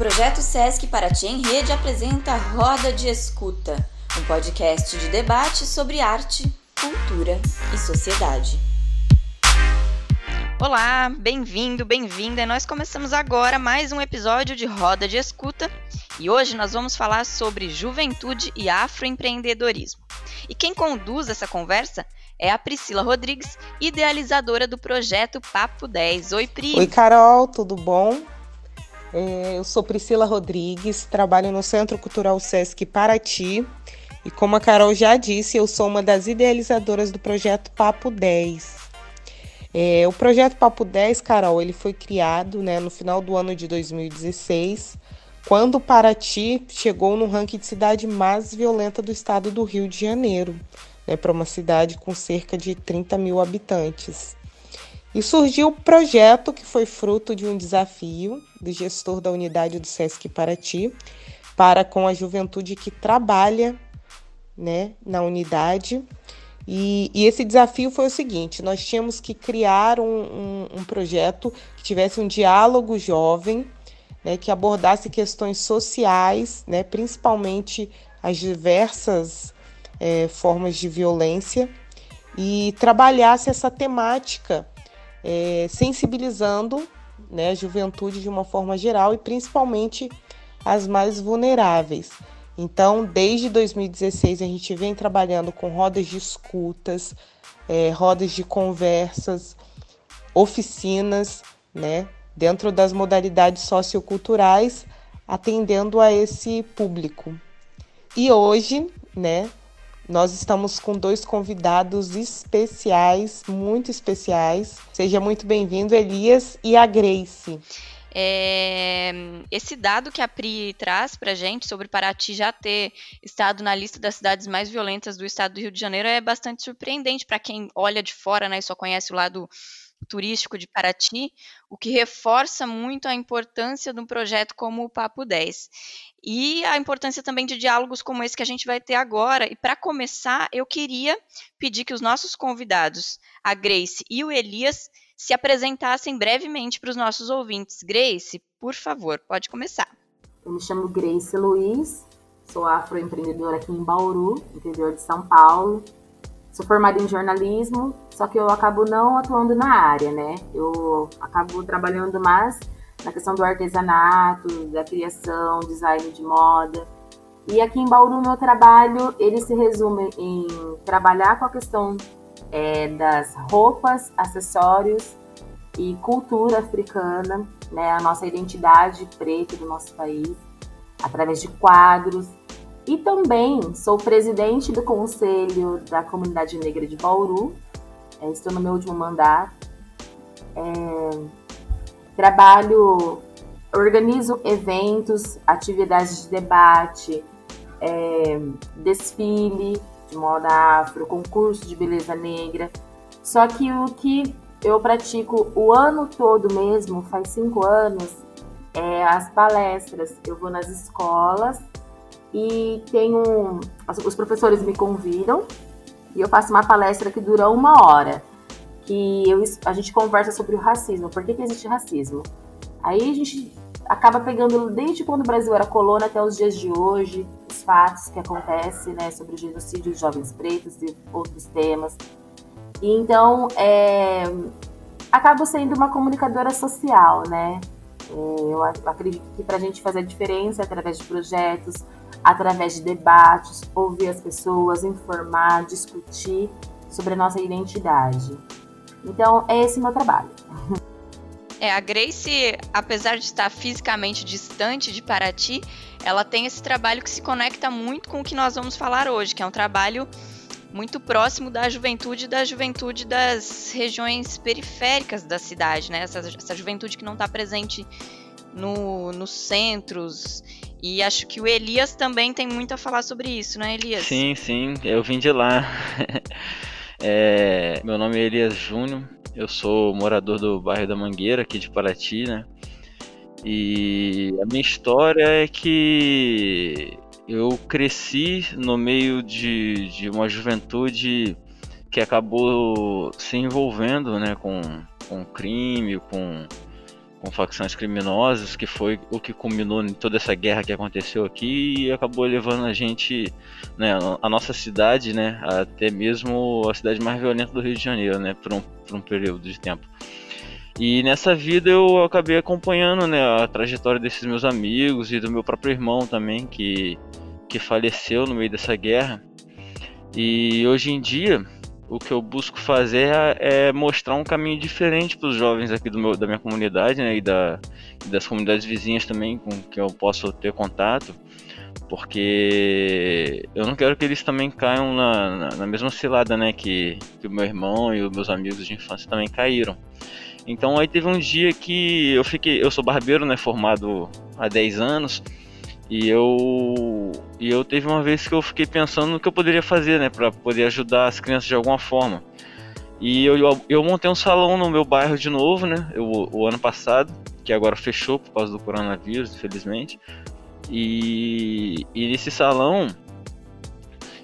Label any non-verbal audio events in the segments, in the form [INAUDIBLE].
Projeto Sesc Paraty em Rede apresenta Roda de Escuta, um podcast de debate sobre arte, cultura e sociedade. Olá, bem-vindo, bem-vinda. Nós começamos agora mais um episódio de Roda de Escuta e hoje nós vamos falar sobre juventude e afroempreendedorismo. E quem conduz essa conversa é a Priscila Rodrigues, idealizadora do projeto Papo 10. Oi, Pri. Oi, Carol, tudo bom? É, eu sou Priscila Rodrigues, trabalho no Centro Cultural Sesc Paraty e, como a Carol já disse, eu sou uma das idealizadoras do projeto Papo 10. É, o projeto Papo 10, Carol, ele foi criado né, no final do ano de 2016, quando Paraty chegou no ranking de cidade mais violenta do estado do Rio de Janeiro, né, para uma cidade com cerca de 30 mil habitantes. E surgiu o projeto que foi fruto de um desafio do gestor da unidade do SESC Paraty para com a juventude que trabalha né, na unidade. E, e esse desafio foi o seguinte: nós tínhamos que criar um, um, um projeto que tivesse um diálogo jovem, né, que abordasse questões sociais, né, principalmente as diversas é, formas de violência, e trabalhasse essa temática é, sensibilizando né, a juventude de uma forma geral e principalmente as mais vulneráveis. Então, desde 2016, a gente vem trabalhando com rodas de escutas, é, rodas de conversas, oficinas, né, dentro das modalidades socioculturais, atendendo a esse público. E hoje, né, nós estamos com dois convidados especiais, muito especiais. Seja muito bem-vindo, Elias e a Grace. É, esse dado que a Pri traz para gente sobre Paraty já ter estado na lista das cidades mais violentas do estado do Rio de Janeiro é bastante surpreendente para quem olha de fora né, e só conhece o lado turístico de Paraty, o que reforça muito a importância de um projeto como o Papo 10. E a importância também de diálogos como esse que a gente vai ter agora. E para começar, eu queria pedir que os nossos convidados, a Grace e o Elias, se apresentassem brevemente para os nossos ouvintes. Grace, por favor, pode começar. Eu me chamo Grace Luiz, sou afroempreendedora aqui em Bauru, interior de São Paulo. Sou formada em jornalismo, só que eu acabo não atuando na área, né? Eu acabo trabalhando mais na questão do artesanato, da criação, design de moda. E aqui em Bauru, meu trabalho, ele se resume em trabalhar com a questão é, das roupas, acessórios e cultura africana, né, a nossa identidade preta do nosso país, através de quadros. E também sou presidente do Conselho da Comunidade Negra de Bauru, é, estou no meu último mandato. É, trabalho, organizo eventos, atividades de debate, é, desfile de moda afro, concurso de beleza negra. Só que o que eu pratico o ano todo mesmo, faz cinco anos, é as palestras. Eu vou nas escolas e tenho. Os professores me convidam e eu faço uma palestra que dura uma hora que eu, a gente conversa sobre o racismo, por que, que existe racismo. Aí a gente acaba pegando desde quando o Brasil era colônia até os dias de hoje, os fatos que acontecem, né, sobre o genocídio dos jovens pretos e outros temas. E então, é, acabo sendo uma comunicadora social, né? É, eu acredito que para a gente fazer a diferença através de projetos, através de debates, ouvir as pessoas, informar, discutir sobre a nossa identidade. Então, é esse meu trabalho. É, a Grace, apesar de estar fisicamente distante de Paraty, ela tem esse trabalho que se conecta muito com o que nós vamos falar hoje, que é um trabalho muito próximo da juventude da juventude das regiões periféricas da cidade, né? Essa, essa juventude que não está presente no, nos centros. E acho que o Elias também tem muito a falar sobre isso, né, Elias? Sim, sim, eu vim de lá. [LAUGHS] É, meu nome é Elias Júnior, eu sou morador do bairro da Mangueira, aqui de Paraty, né? E a minha história é que eu cresci no meio de, de uma juventude que acabou se envolvendo né, com, com crime, com, com facções criminosas, que foi o que culminou em toda essa guerra que aconteceu aqui e acabou levando a gente, né, a nossa cidade, né, até mesmo a cidade mais violenta do Rio de Janeiro, né, por um, por um período de tempo. E nessa vida eu acabei acompanhando, né, a trajetória desses meus amigos e do meu próprio irmão também, que, que faleceu no meio dessa guerra. E hoje em dia, o que eu busco fazer é, é mostrar um caminho diferente para os jovens aqui do meu, da minha comunidade né, e da, das comunidades vizinhas também com que eu posso ter contato, porque eu não quero que eles também caiam na, na, na mesma cilada né, que, que o meu irmão e os meus amigos de infância também caíram. Então aí teve um dia que eu fiquei, eu sou barbeiro, né, formado há 10 anos, e eu e eu teve uma vez que eu fiquei pensando no que eu poderia fazer, né, para poder ajudar as crianças de alguma forma. E eu, eu, eu, montei um salão no meu bairro de novo, né, eu, o ano passado, que agora fechou por causa do coronavírus, infelizmente. E, e nesse salão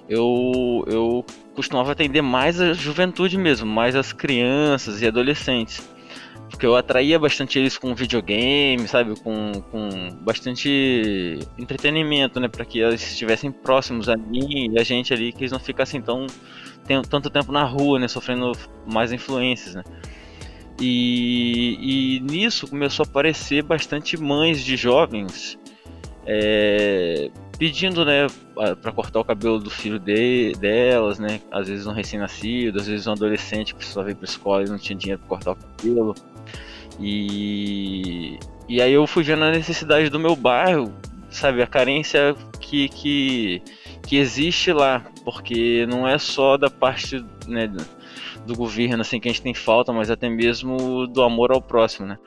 eu, eu costumava atender mais a juventude mesmo, mais as crianças e adolescentes porque eu atraía bastante eles com videogame, sabe, com, com bastante entretenimento, né, para que eles estivessem próximos a mim e a gente ali, que eles não ficassem tão tanto tempo na rua, né, sofrendo mais influências, né. E, e nisso começou a aparecer bastante mães de jovens é, pedindo, né, para cortar o cabelo do filho de, delas, né, às vezes um recém-nascido, às vezes um adolescente que precisava ir para escola e não tinha dinheiro para cortar o cabelo. E, e aí eu fui vendo a necessidade do meu bairro, sabe, a carência que, que, que existe lá, porque não é só da parte né, do governo assim que a gente tem falta, mas até mesmo do amor ao próximo, né?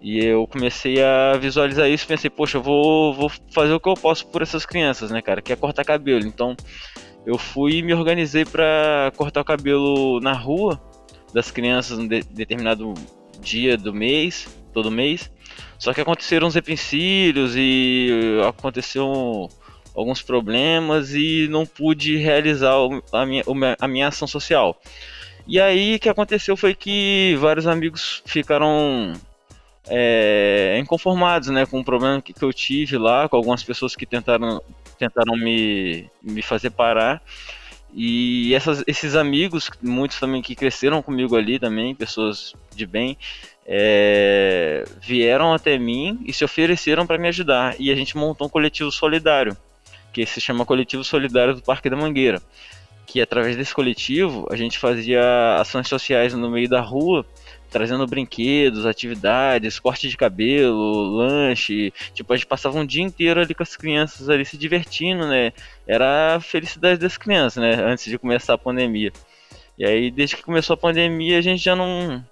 E eu comecei a visualizar isso, pensei, poxa, eu vou, vou fazer o que eu posso por essas crianças, né, cara, que é cortar cabelo. Então, eu fui e me organizei para cortar o cabelo na rua das crianças em de, determinado dia do mês, todo mês. Só que aconteceram uns empecilhos e aconteceu alguns problemas e não pude realizar a minha, a minha ação social. E aí o que aconteceu foi que vários amigos ficaram é, inconformados né, com o problema que, que eu tive lá, com algumas pessoas que tentaram, tentaram me, me fazer parar. E essas, esses amigos, muitos também que cresceram comigo ali também, pessoas de bem, é, vieram até mim e se ofereceram para me ajudar. E a gente montou um coletivo solidário, que se chama Coletivo Solidário do Parque da Mangueira. Que através desse coletivo a gente fazia ações sociais no meio da rua trazendo brinquedos, atividades, corte de cabelo, lanche. Tipo, a gente passava um dia inteiro ali com as crianças ali se divertindo, né? Era a felicidade das crianças, né? Antes de começar a pandemia. E aí, desde que começou a pandemia, a gente já não.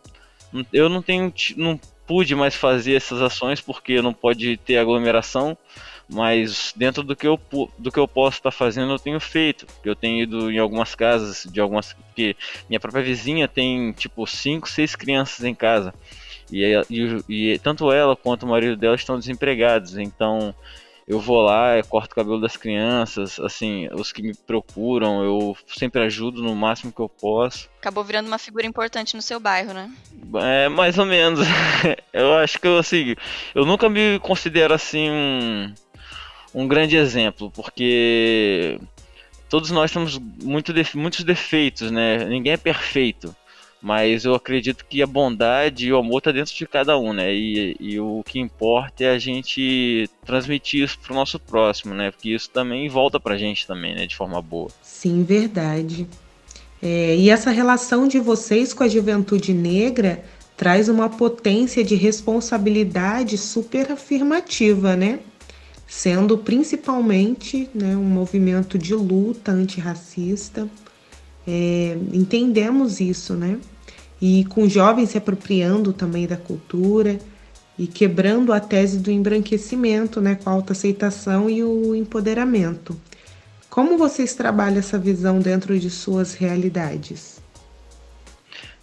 Eu não tenho. Não pude mais fazer essas ações porque não pode ter aglomeração mas dentro do que eu, do que eu posso estar tá fazendo, eu tenho feito. Eu tenho ido em algumas casas, de algumas. que minha própria vizinha tem tipo 5, 6 crianças em casa. E, e, e, tanto ela quanto o marido dela estão desempregados. Então eu vou lá, eu corto o cabelo das crianças, assim, os que me procuram, eu sempre ajudo no máximo que eu posso. Acabou virando uma figura importante no seu bairro, né? É, mais ou menos. [LAUGHS] eu acho que eu, assim, eu nunca me considero assim um um grande exemplo, porque todos nós temos muito muitos defeitos, né? Ninguém é perfeito, mas eu acredito que a bondade e o amor está dentro de cada um, né? E, e, o que importa é a gente transmitir isso para o nosso próximo, né? Porque isso também volta para a gente também, né? De forma boa. Sim, verdade. É, e essa relação de vocês com a juventude negra traz uma potência de responsabilidade super afirmativa, né? Sendo principalmente né, um movimento de luta antirracista. É, entendemos isso, né? E com jovens se apropriando também da cultura e quebrando a tese do embranquecimento, né, com a autoaceitação e o empoderamento. Como vocês trabalham essa visão dentro de suas realidades?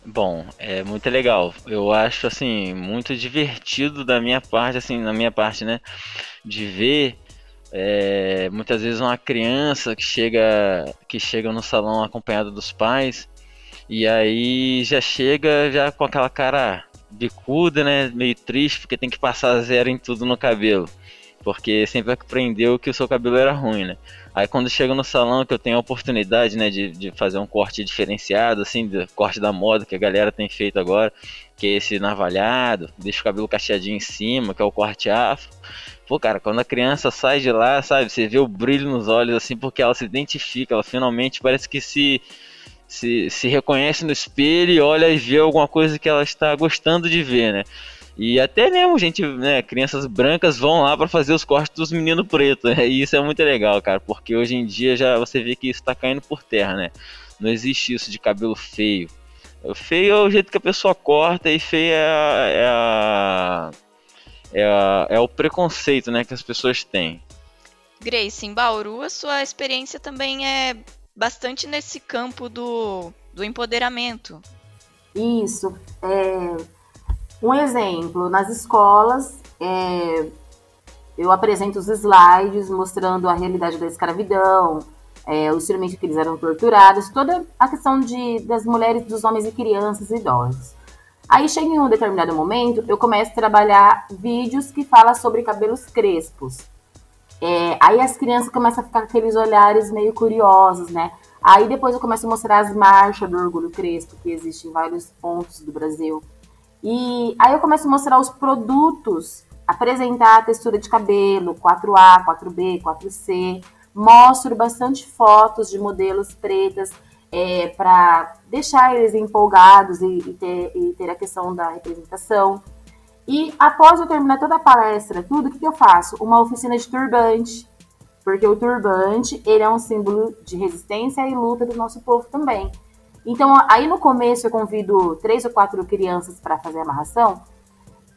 Bom, é muito legal. Eu acho assim muito divertido da minha parte, assim, na minha parte, né, de ver é, muitas vezes uma criança que chega que chega no salão acompanhada dos pais e aí já chega já com aquela cara bicuda, né? Meio triste, porque tem que passar zero em tudo no cabelo. Porque sempre aprendeu que o seu cabelo era ruim, né? Aí quando chega no salão que eu tenho a oportunidade, né, de, de fazer um corte diferenciado, assim, do corte da moda que a galera tem feito agora, que é esse navalhado, deixa o cabelo cacheadinho em cima, que é o corte afro. Pô, cara, quando a criança sai de lá, sabe, você vê o brilho nos olhos, assim, porque ela se identifica, ela finalmente parece que se se, se reconhece no espelho e olha e vê alguma coisa que ela está gostando de ver, né? E até mesmo, gente, né, crianças brancas vão lá para fazer os cortes dos meninos pretos, né? E isso é muito legal, cara, porque hoje em dia já você vê que isso tá caindo por terra, né? Não existe isso de cabelo feio. O feio é o jeito que a pessoa corta e feio é a, é, a, é, a, é o preconceito, né, que as pessoas têm. Grace, em Bauru, a sua experiência também é bastante nesse campo do, do empoderamento. Isso. É, um exemplo, nas escolas, é, eu apresento os slides mostrando a realidade da escravidão, é, o instrumento que eles eram torturados, toda a questão de, das mulheres, dos homens e crianças e idosos. Aí chega em um determinado momento, eu começo a trabalhar vídeos que falam sobre cabelos crespos. É, aí as crianças começam a ficar com aqueles olhares meio curiosos, né? Aí depois eu começo a mostrar as marchas do Orgulho Crespo, que existem em vários pontos do Brasil. E aí eu começo a mostrar os produtos, apresentar a textura de cabelo, 4A, 4B, 4C. Mostro bastante fotos de modelos pretas é, para deixar eles empolgados e, e, ter, e ter a questão da representação. E após eu terminar toda a palestra, tudo, o que, que eu faço? Uma oficina de turbante, porque o turbante ele é um símbolo de resistência e luta do nosso povo também. Então, aí no começo eu convido três ou quatro crianças para fazer a amarração,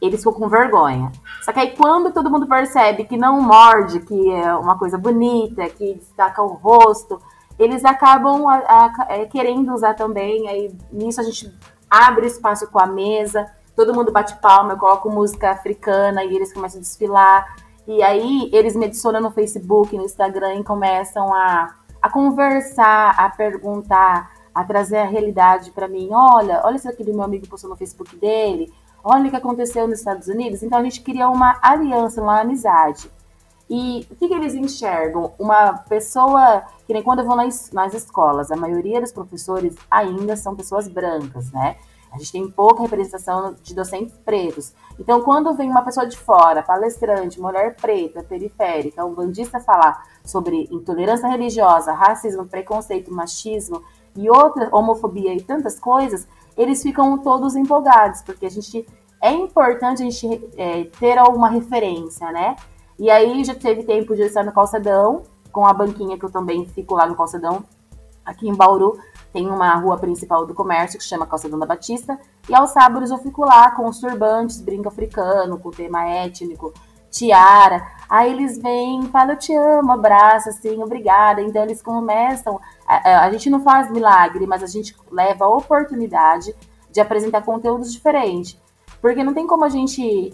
eles ficam com vergonha. Só que aí quando todo mundo percebe que não morde, que é uma coisa bonita, que destaca o rosto, eles acabam a, a, é, querendo usar também. Aí nisso a gente abre espaço com a mesa todo mundo bate palma, eu coloco música africana e eles começam a desfilar. E aí eles me adicionam no Facebook, no Instagram e começam a, a conversar, a perguntar, a trazer a realidade para mim. Olha, olha isso aqui do meu amigo postou no Facebook dele. Olha o que aconteceu nos Estados Unidos. Então a gente cria uma aliança, uma amizade. E o que, que, eles enxergam? Uma pessoa, que nem quando eu vou nas, nas escolas, a maioria dos professores ainda são pessoas brancas, né? A gente tem pouca representação de docentes pretos. Então, quando vem uma pessoa de fora, palestrante, mulher preta, periférica, um bandista falar sobre intolerância religiosa, racismo, preconceito, machismo e outra homofobia e tantas coisas, eles ficam todos empolgados, porque a gente é importante a gente é, ter alguma referência, né? E aí já teve tempo de estar no calçadão, com a banquinha que eu também fico lá no calçadão, aqui em Bauru, tem uma rua principal do comércio que chama Calçadão da Batista, e aos sábados eu fico lá com os turbantes, brinco africano, com tema étnico, tiara. Aí eles vêm, falam, eu te amo, abraço, assim, obrigada. Então eles começam. A, a gente não faz milagre, mas a gente leva a oportunidade de apresentar conteúdos diferentes. Porque não tem como a gente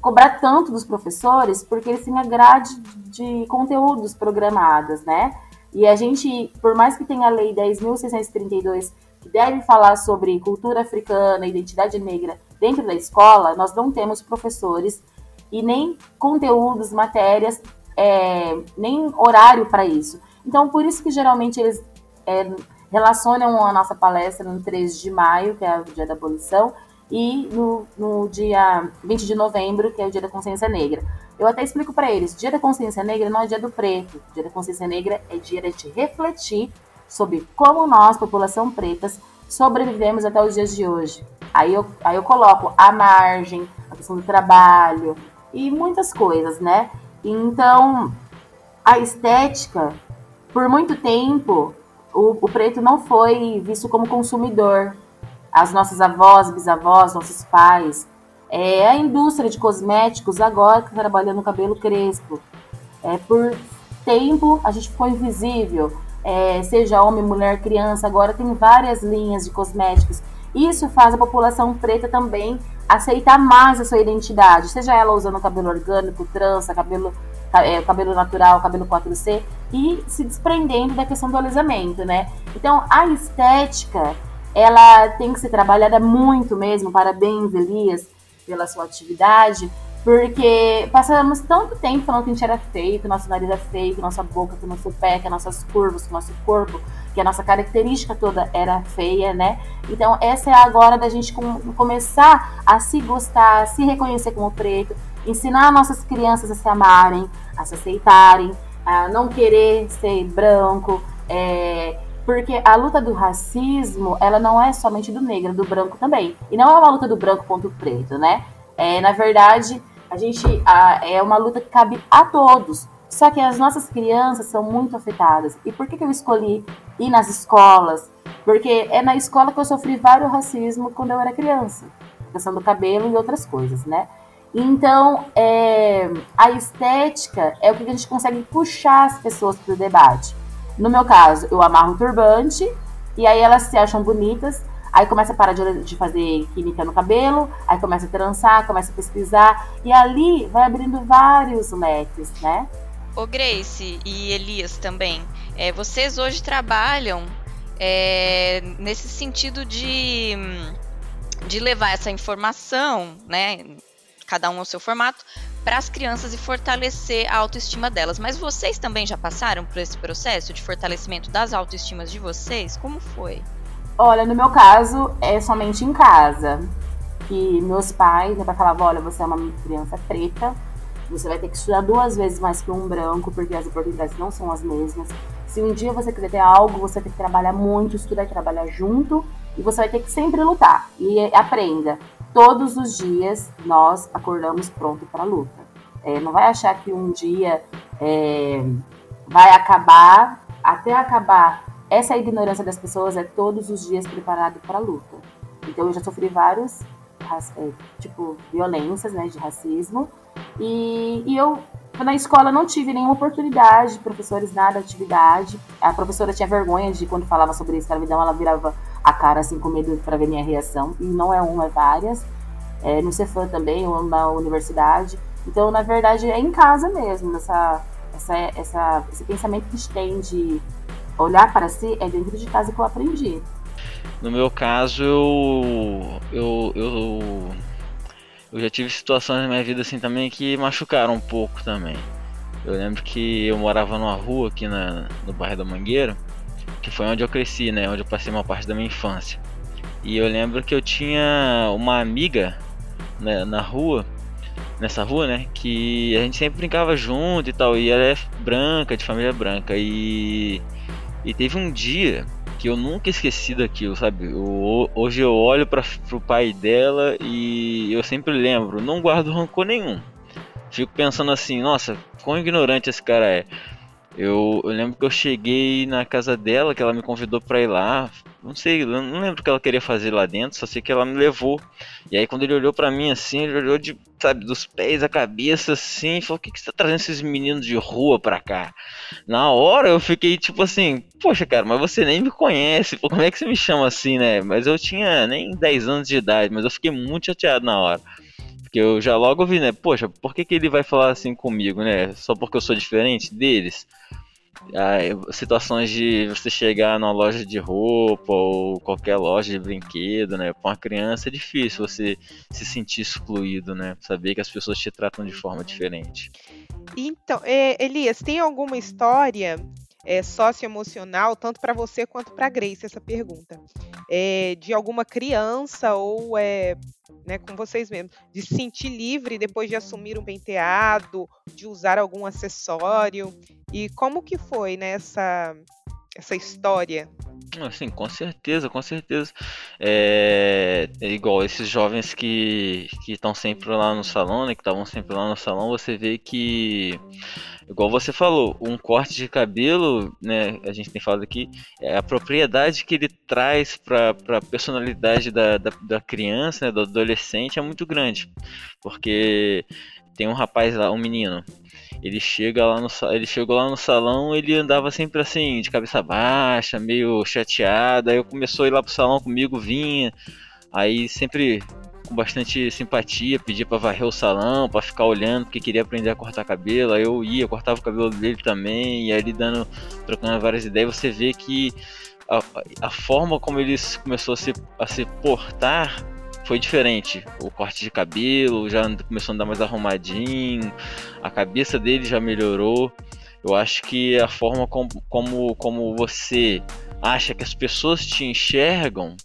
cobrar tanto dos professores, porque eles têm a grade de conteúdos programadas, né? E a gente, por mais que tenha a Lei 10.632, que deve falar sobre cultura africana, identidade negra dentro da escola, nós não temos professores e nem conteúdos, matérias, é, nem horário para isso. Então, por isso que geralmente eles é, relacionam a nossa palestra no 3 de maio, que é o dia da abolição, e no, no dia 20 de novembro, que é o dia da consciência negra. Eu até explico para eles: Dia da Consciência Negra não é dia do preto. Dia da Consciência Negra é dia de refletir sobre como nós, população pretas, sobrevivemos até os dias de hoje. Aí eu, aí eu coloco a margem, a questão do trabalho e muitas coisas, né? Então, a estética, por muito tempo, o, o preto não foi visto como consumidor. As nossas avós, bisavós, nossos pais, é, a indústria de cosméticos agora que tá trabalhando no cabelo crespo. É, por tempo a gente ficou invisível, é, seja homem, mulher, criança, agora tem várias linhas de cosméticos. Isso faz a população preta também aceitar mais a sua identidade, seja ela usando cabelo orgânico, trança, cabelo, é, cabelo natural, cabelo 4C, e se desprendendo da questão do alisamento, né? Então, a estética ela tem que ser trabalhada muito mesmo. Parabéns, Elias, pela sua atividade, porque passamos tanto tempo falando que a gente era feio, que nosso nariz é feio, que nossa boca, que nosso pé, que as nossas curvas, que nosso corpo, que a nossa característica toda era feia, né? Então, essa é a hora da gente com, começar a se gostar, a se reconhecer como preto, ensinar nossas crianças a se amarem, a se aceitarem, a não querer ser branco, é, porque a luta do racismo, ela não é somente do negro, é do branco também. E não é uma luta do branco ponto preto, né? É, na verdade, a gente a, é uma luta que cabe a todos. Só que as nossas crianças são muito afetadas. E por que, que eu escolhi ir nas escolas? Porque é na escola que eu sofri vários racismo quando eu era criança. Questão do cabelo e outras coisas, né? Então, é, a estética é o que a gente consegue puxar as pessoas para o debate. No meu caso, eu amarro um turbante e aí elas se acham bonitas, aí começa a parar de, fazer química no cabelo, aí começa a trançar, começa a pesquisar, e ali vai abrindo vários leques, né? Ô Grace e Elias também, é, vocês hoje trabalham é, nesse sentido de, de levar essa informação, né? Cada um ao seu formato, para as crianças e fortalecer a autoestima delas. Mas vocês também já passaram por esse processo de fortalecimento das autoestimas de vocês? Como foi? Olha, no meu caso, é somente em casa. Que meus pais, meu pai falava, olha, você é uma criança preta, você vai ter que estudar duas vezes mais que um branco, porque as oportunidades não são as mesmas. Se um dia você quiser ter algo, você ter que trabalhar muito, estudar e trabalhar junto, e você vai ter que sempre lutar. E aprenda todos os dias nós acordamos pronto para a luta. É, não vai achar que um dia é, vai acabar, até acabar. Essa ignorância das pessoas é todos os dias preparado para a luta. Então eu já sofri vários, é, tipo, violências, né, de racismo. E, e eu na escola não tive nenhuma oportunidade, professores nada, atividade. A professora tinha vergonha de quando falava sobre escravidão, ela virava a cara assim com medo para ver minha reação. E não é uma, é várias. É, no Cefam também, ou na universidade. Então, na verdade, é em casa mesmo, essa, essa, esse pensamento que a gente tem de olhar para si é dentro de casa que eu aprendi. No meu caso, eu, eu, eu eu já tive situações na minha vida assim também que machucaram um pouco também. Eu lembro que eu morava numa rua aqui na, no bairro da Mangueira, que foi onde eu cresci, né? Onde eu passei uma parte da minha infância. E eu lembro que eu tinha uma amiga né, na rua, nessa rua, né? Que a gente sempre brincava junto e tal. E ela é branca, de família branca. E, e teve um dia que eu nunca esqueci daquilo, sabe? Eu, hoje eu olho para pro pai dela e eu sempre lembro, não guardo rancor nenhum. Fico pensando assim, nossa, quão ignorante esse cara é. Eu, eu, lembro que eu cheguei na casa dela, que ela me convidou para ir lá. Não sei, não lembro o que ela queria fazer lá dentro, só sei que ela me levou. E aí quando ele olhou para mim assim, ele olhou de, sabe, dos pés à cabeça assim, falou: "O que que você tá trazendo esses meninos de rua pra cá?". Na hora eu fiquei tipo assim: "Poxa, cara, mas você nem me conhece, pô, como é que você me chama assim, né?". Mas eu tinha nem 10 anos de idade, mas eu fiquei muito chateado na hora. Porque eu já logo vi, né? Poxa, por que, que ele vai falar assim comigo, né? Só porque eu sou diferente deles? Ah, situações de você chegar numa loja de roupa ou qualquer loja de brinquedo, né? Para uma criança é difícil você se sentir excluído, né? Saber que as pessoas te tratam de forma diferente. Então, é, Elias, tem alguma história é, socioemocional, tanto para você quanto para Grace, essa pergunta, é, de alguma criança ou é, né, com vocês mesmos, de se sentir livre depois de assumir um penteado, de usar algum acessório, e como que foi nessa né, essa história Sim, com certeza, com certeza. É, é igual esses jovens que estão sempre lá no salão, né? Que estavam sempre lá no salão, você vê que, igual você falou, um corte de cabelo, né? A gente tem falado aqui, é a propriedade que ele traz para a personalidade da, da, da criança, né, do adolescente, é muito grande. Porque tem um rapaz lá, um menino, ele chega lá no ele chegou lá no salão, ele andava sempre assim, de cabeça baixa, meio chateado. Aí eu começou a ir lá pro salão comigo, vinha. Aí sempre com bastante simpatia, pedia para varrer o salão, para ficar olhando, porque queria aprender a cortar cabelo. Aí eu ia, cortava o cabelo dele também, e ali dando trocando várias ideias, você vê que a, a forma como ele começou a se, a se portar foi diferente. O corte de cabelo já começou a andar mais arrumadinho, a cabeça dele já melhorou. Eu acho que a forma como, como, como você acha que as pessoas te enxergam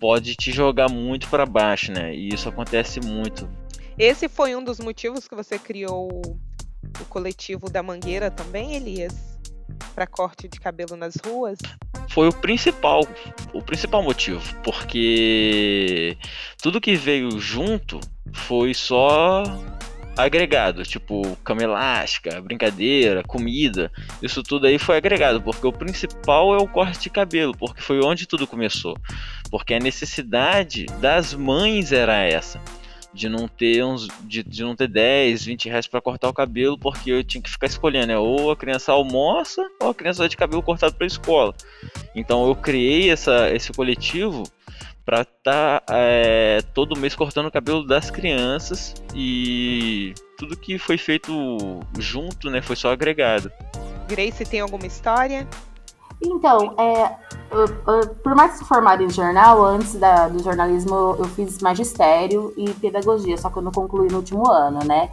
pode te jogar muito para baixo, né? E isso acontece muito. Esse foi um dos motivos que você criou o coletivo da Mangueira também, Elias? Para corte de cabelo nas ruas? Foi o principal, o principal motivo, porque tudo que veio junto foi só agregado, tipo cama elástica, brincadeira, comida, isso tudo aí foi agregado, porque o principal é o corte de cabelo, porque foi onde tudo começou. Porque a necessidade das mães era essa de não ter uns de, de não ter 10, 20 reais para cortar o cabelo, porque eu tinha que ficar escolhendo, né? ou a criança almoça ou a criança vai de cabelo cortado para escola. Então eu criei essa, esse coletivo para estar tá, é, todo mês cortando o cabelo das crianças e tudo que foi feito junto, né, foi só agregado. Grace tem alguma história? Então, é, eu, eu, por mais que se formada em jornal, antes da, do jornalismo eu fiz magistério e pedagogia, só que eu não concluí no último ano, né?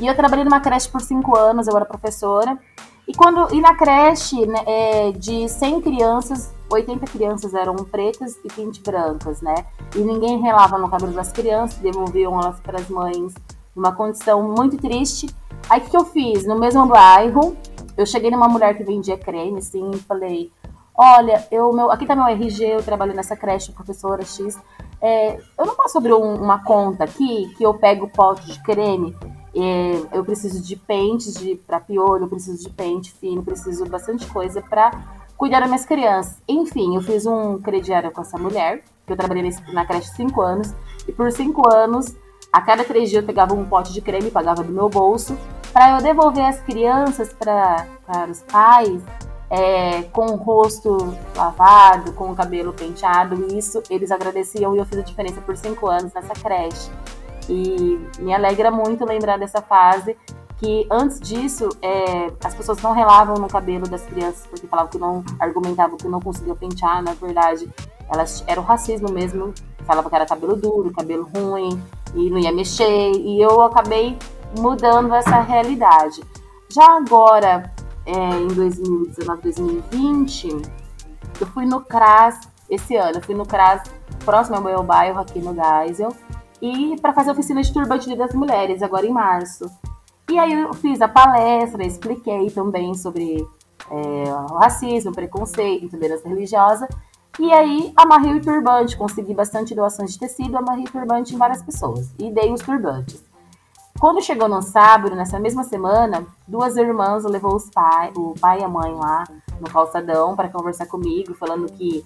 E eu trabalhei numa creche por cinco anos, eu era professora. E, quando, e na creche, né, é, de 100 crianças, 80 crianças eram pretas e 20 brancas, né? E ninguém relava no cabelo das crianças, devolviam elas para as mães numa condição muito triste. Aí o que eu fiz? No mesmo bairro, eu cheguei numa mulher que vendia creme, assim, e falei: Olha, eu, meu, aqui tá meu RG, eu trabalho nessa creche, professora X. É, eu não posso abrir um, uma conta aqui que eu pego pote de creme. É, eu preciso de pentes de para piolho, eu preciso de pente fino, preciso de bastante coisa para cuidar das minhas crianças. Enfim, eu fiz um crediário com essa mulher, que eu trabalhei na creche cinco anos, e por cinco anos, a cada três dias eu pegava um pote de creme, pagava do meu bolso, para eu devolver as crianças para os pais é, com o rosto lavado, com o cabelo penteado. Isso eles agradeciam e eu fiz a diferença por cinco anos nessa creche. E me alegra muito lembrar dessa fase que antes disso é, as pessoas não relavam no cabelo das crianças porque falavam que não argumentavam que não conseguiam pentear, na verdade elas era o racismo mesmo, falava que era cabelo duro, cabelo ruim e não ia mexer e eu acabei mudando essa realidade. Já agora, é, em 2019, 2020, eu fui no CRAS esse ano, eu fui no CRAS próximo ao meu bairro, aqui no Geisel, e para fazer a oficina de turbante das mulheres, agora em março. E aí eu fiz a palestra, expliquei também sobre é, o racismo, preconceito, intolerância religiosa. E aí amarrei o turbante, consegui bastante doações de tecido, amarrei o turbante em várias pessoas e dei os turbantes. Quando chegou no sábado, nessa mesma semana, duas irmãs levou os pai, o pai e a mãe lá no calçadão para conversar comigo, falando que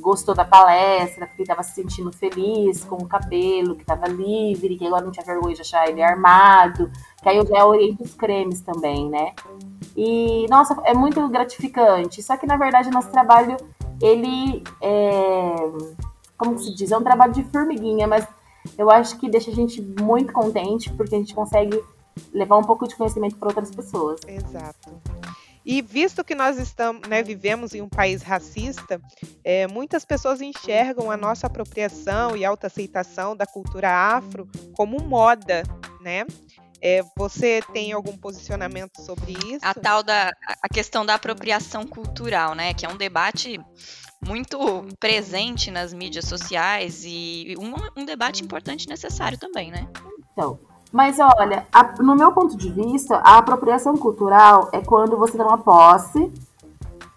gostou da palestra, que estava se sentindo feliz com o cabelo, que estava livre, que agora não tinha vergonha de achar ele armado, que aí eu já oriento os cremes também, né? E, nossa, é muito gratificante. Só que, na verdade, nosso trabalho, ele é... Como se diz? É um trabalho de formiguinha, mas eu acho que deixa a gente muito contente, porque a gente consegue levar um pouco de conhecimento para outras pessoas. Exato. E visto que nós estamos, né, vivemos em um país racista, é, muitas pessoas enxergam a nossa apropriação e autoaceitação da cultura afro como moda, né? É, você tem algum posicionamento sobre isso? A tal da a questão da apropriação cultural, né? Que é um debate muito presente nas mídias sociais e um, um debate importante e necessário também, né? Então, mas olha, a, no meu ponto de vista, a apropriação cultural é quando você dá uma posse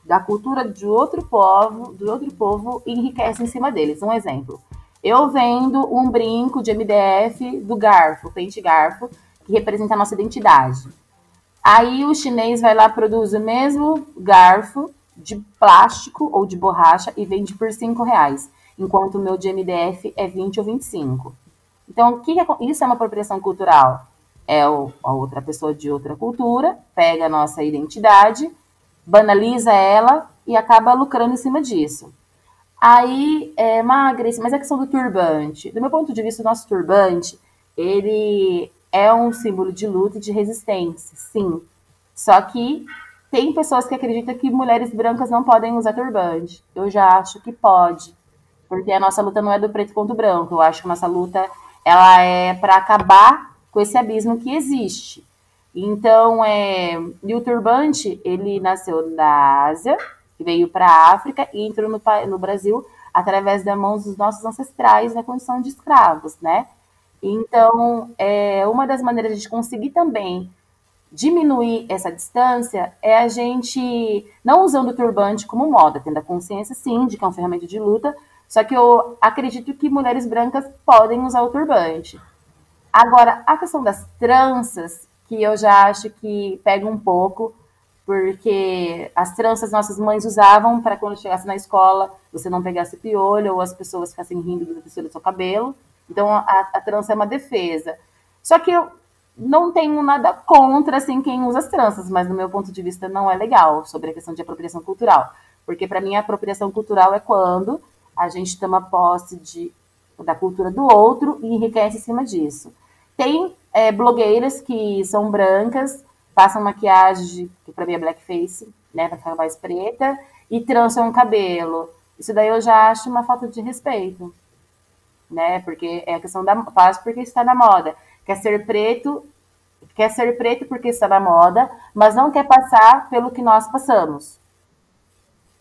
da cultura de outro povo, de outro povo e enriquece em cima deles. Um exemplo. Eu vendo um brinco de MDF do garfo, pente garfo, que representa a nossa identidade. Aí o chinês vai lá produz o mesmo garfo de plástico ou de borracha e vende por 5 reais, enquanto o meu de MDF é 20 ou 25. Então, o que é, isso é uma apropriação cultural? É o, a outra pessoa de outra cultura, pega a nossa identidade, banaliza ela e acaba lucrando em cima disso. Aí, é, Magres, mas a questão do turbante. Do meu ponto de vista, o nosso turbante, ele é um símbolo de luta e de resistência, sim. Só que tem pessoas que acreditam que mulheres brancas não podem usar turbante. Eu já acho que pode, porque a nossa luta não é do preto contra o branco. Eu acho que a nossa luta ela é para acabar com esse abismo que existe. Então, é, e o turbante, ele nasceu na Ásia, veio para a África e entrou no, no Brasil através das mãos dos nossos ancestrais na condição de escravos, né? Então, é, uma das maneiras de conseguir também diminuir essa distância é a gente não usando o turbante como moda, tendo a consciência sim de que é uma ferramenta de luta, só que eu acredito que mulheres brancas podem usar o turbante. Agora, a questão das tranças, que eu já acho que pega um pouco, porque as tranças nossas mães usavam para quando chegasse na escola você não pegasse piolho ou as pessoas ficassem rindo do seu cabelo. Então a, a trança é uma defesa. Só que eu não tenho nada contra assim quem usa as tranças, mas no meu ponto de vista não é legal sobre a questão de apropriação cultural, porque para mim a apropriação cultural é quando a gente toma posse de, da cultura do outro e enriquece em cima disso. Tem é, blogueiras que são brancas passam maquiagem, que para mim é blackface, né, para ficar mais preta, e trançam o cabelo. Isso daí eu já acho uma falta de respeito, né, porque é a questão da faz porque está na moda. Quer ser preto, quer ser preto porque está na moda, mas não quer passar pelo que nós passamos.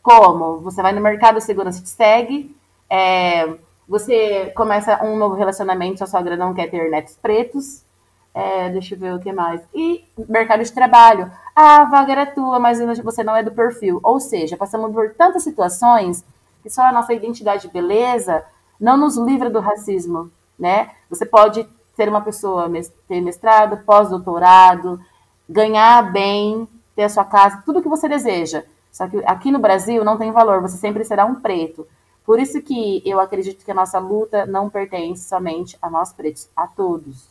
Como? Você vai no mercado, segurança te segue, é, você começa um novo relacionamento, sua sogra não quer ter netos pretos, é, deixa eu ver o que mais. E mercado de trabalho. Ah, a vaga era tua, mas você não é do perfil. Ou seja, passamos por tantas situações que só a nossa identidade de beleza não nos livra do racismo, né? Você pode ser uma pessoa, ter mestrado, pós-doutorado, ganhar bem, ter a sua casa, tudo que você deseja. Só que aqui no Brasil não tem valor, você sempre será um preto. Por isso que eu acredito que a nossa luta não pertence somente a nós pretos, a todos.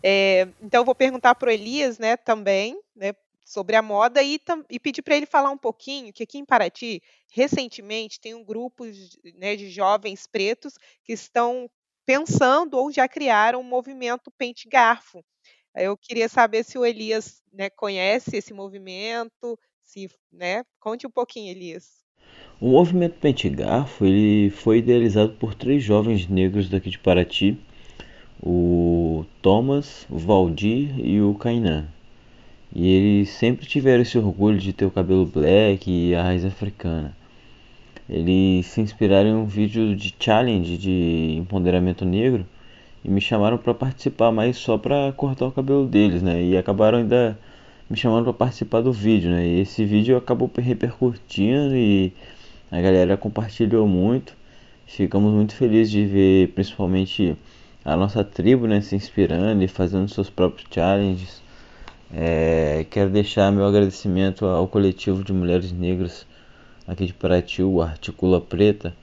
É, então, vou perguntar para o Elias né, também né, sobre a moda e, e pedir para ele falar um pouquinho que aqui em Paraty, recentemente, tem um grupo né, de jovens pretos que estão pensando ou já criaram um movimento Pente Garfo. Eu queria saber se o Elias né, conhece esse movimento, se, né, conte um pouquinho, Elias. O movimento Pente Garfo ele foi idealizado por três jovens negros daqui de Paraty o Thomas, o Valdir e o Kainan. E eles sempre tiveram esse orgulho de ter o cabelo black e a raiz africana. Eles se inspiraram em um vídeo de challenge de empoderamento negro e me chamaram para participar, mas só para cortar o cabelo deles, né? E acabaram ainda me chamando para participar do vídeo, né? E esse vídeo acabou repercutindo e a galera compartilhou muito. Ficamos muito felizes de ver, principalmente a nossa tribo né, se inspirando e fazendo seus próprios challenges. É, quero deixar meu agradecimento ao coletivo de mulheres negras aqui de Paraty, Articula Preta,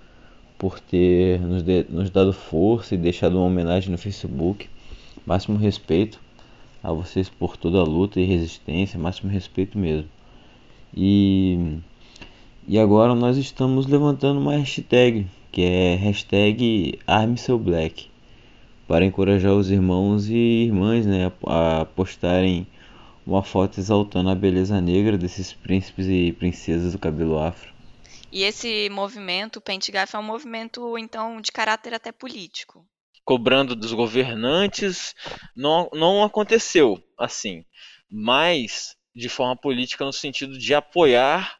por ter nos, de, nos dado força e deixado uma homenagem no Facebook. Máximo respeito a vocês por toda a luta e resistência, máximo respeito mesmo. E, e agora nós estamos levantando uma hashtag, que é hashtag Arme Black para encorajar os irmãos e irmãs né, a postarem uma foto exaltando a beleza negra desses príncipes e princesas do cabelo afro. E esse movimento, o Pente Gaf, é um movimento, então, de caráter até político. Cobrando dos governantes, não, não aconteceu assim, mas de forma política no sentido de apoiar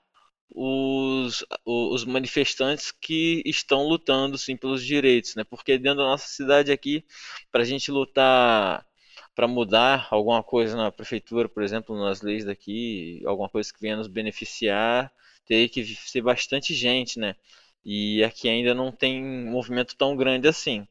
os, os manifestantes que estão lutando sim pelos direitos, né? Porque dentro da nossa cidade aqui, para a gente lutar para mudar alguma coisa na prefeitura, por exemplo, nas leis daqui, alguma coisa que venha nos beneficiar, teria que ser bastante gente, né? E aqui ainda não tem movimento tão grande assim.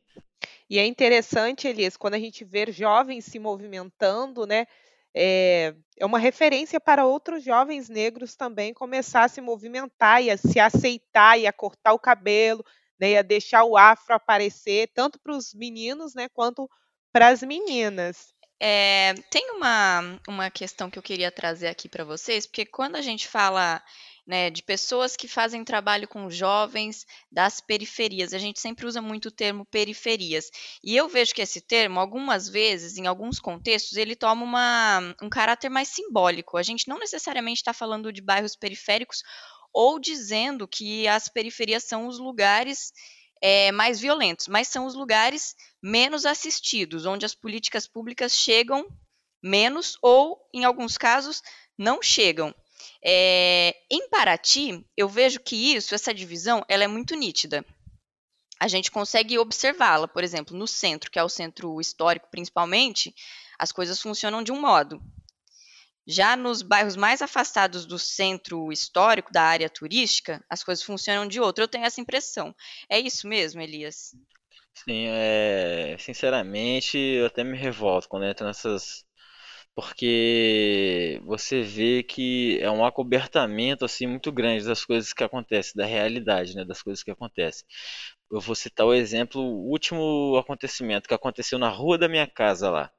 E é interessante, Elias, quando a gente vê jovens se movimentando, né? é, é uma referência para outros jovens negros também começar a se movimentar e a se aceitar e a cortar o cabelo, né, e a deixar o afro aparecer, tanto para os meninos né, quanto para as meninas. É, tem uma, uma questão que eu queria trazer aqui para vocês, porque quando a gente fala né, de pessoas que fazem trabalho com jovens das periferias. A gente sempre usa muito o termo periferias. E eu vejo que esse termo, algumas vezes, em alguns contextos, ele toma uma, um caráter mais simbólico. A gente não necessariamente está falando de bairros periféricos ou dizendo que as periferias são os lugares é, mais violentos, mas são os lugares menos assistidos, onde as políticas públicas chegam menos ou, em alguns casos, não chegam. É, em Paraty, eu vejo que isso, essa divisão, ela é muito nítida. A gente consegue observá-la, por exemplo, no centro, que é o centro histórico principalmente, as coisas funcionam de um modo. Já nos bairros mais afastados do centro histórico, da área turística, as coisas funcionam de outro. Eu tenho essa impressão. É isso mesmo, Elias? Sim, é, sinceramente, eu até me revolto quando entro nessas porque você vê que é um acobertamento assim muito grande das coisas que acontecem, da realidade, né, das coisas que acontecem. Eu vou citar o exemplo, o último acontecimento que aconteceu na rua da minha casa lá.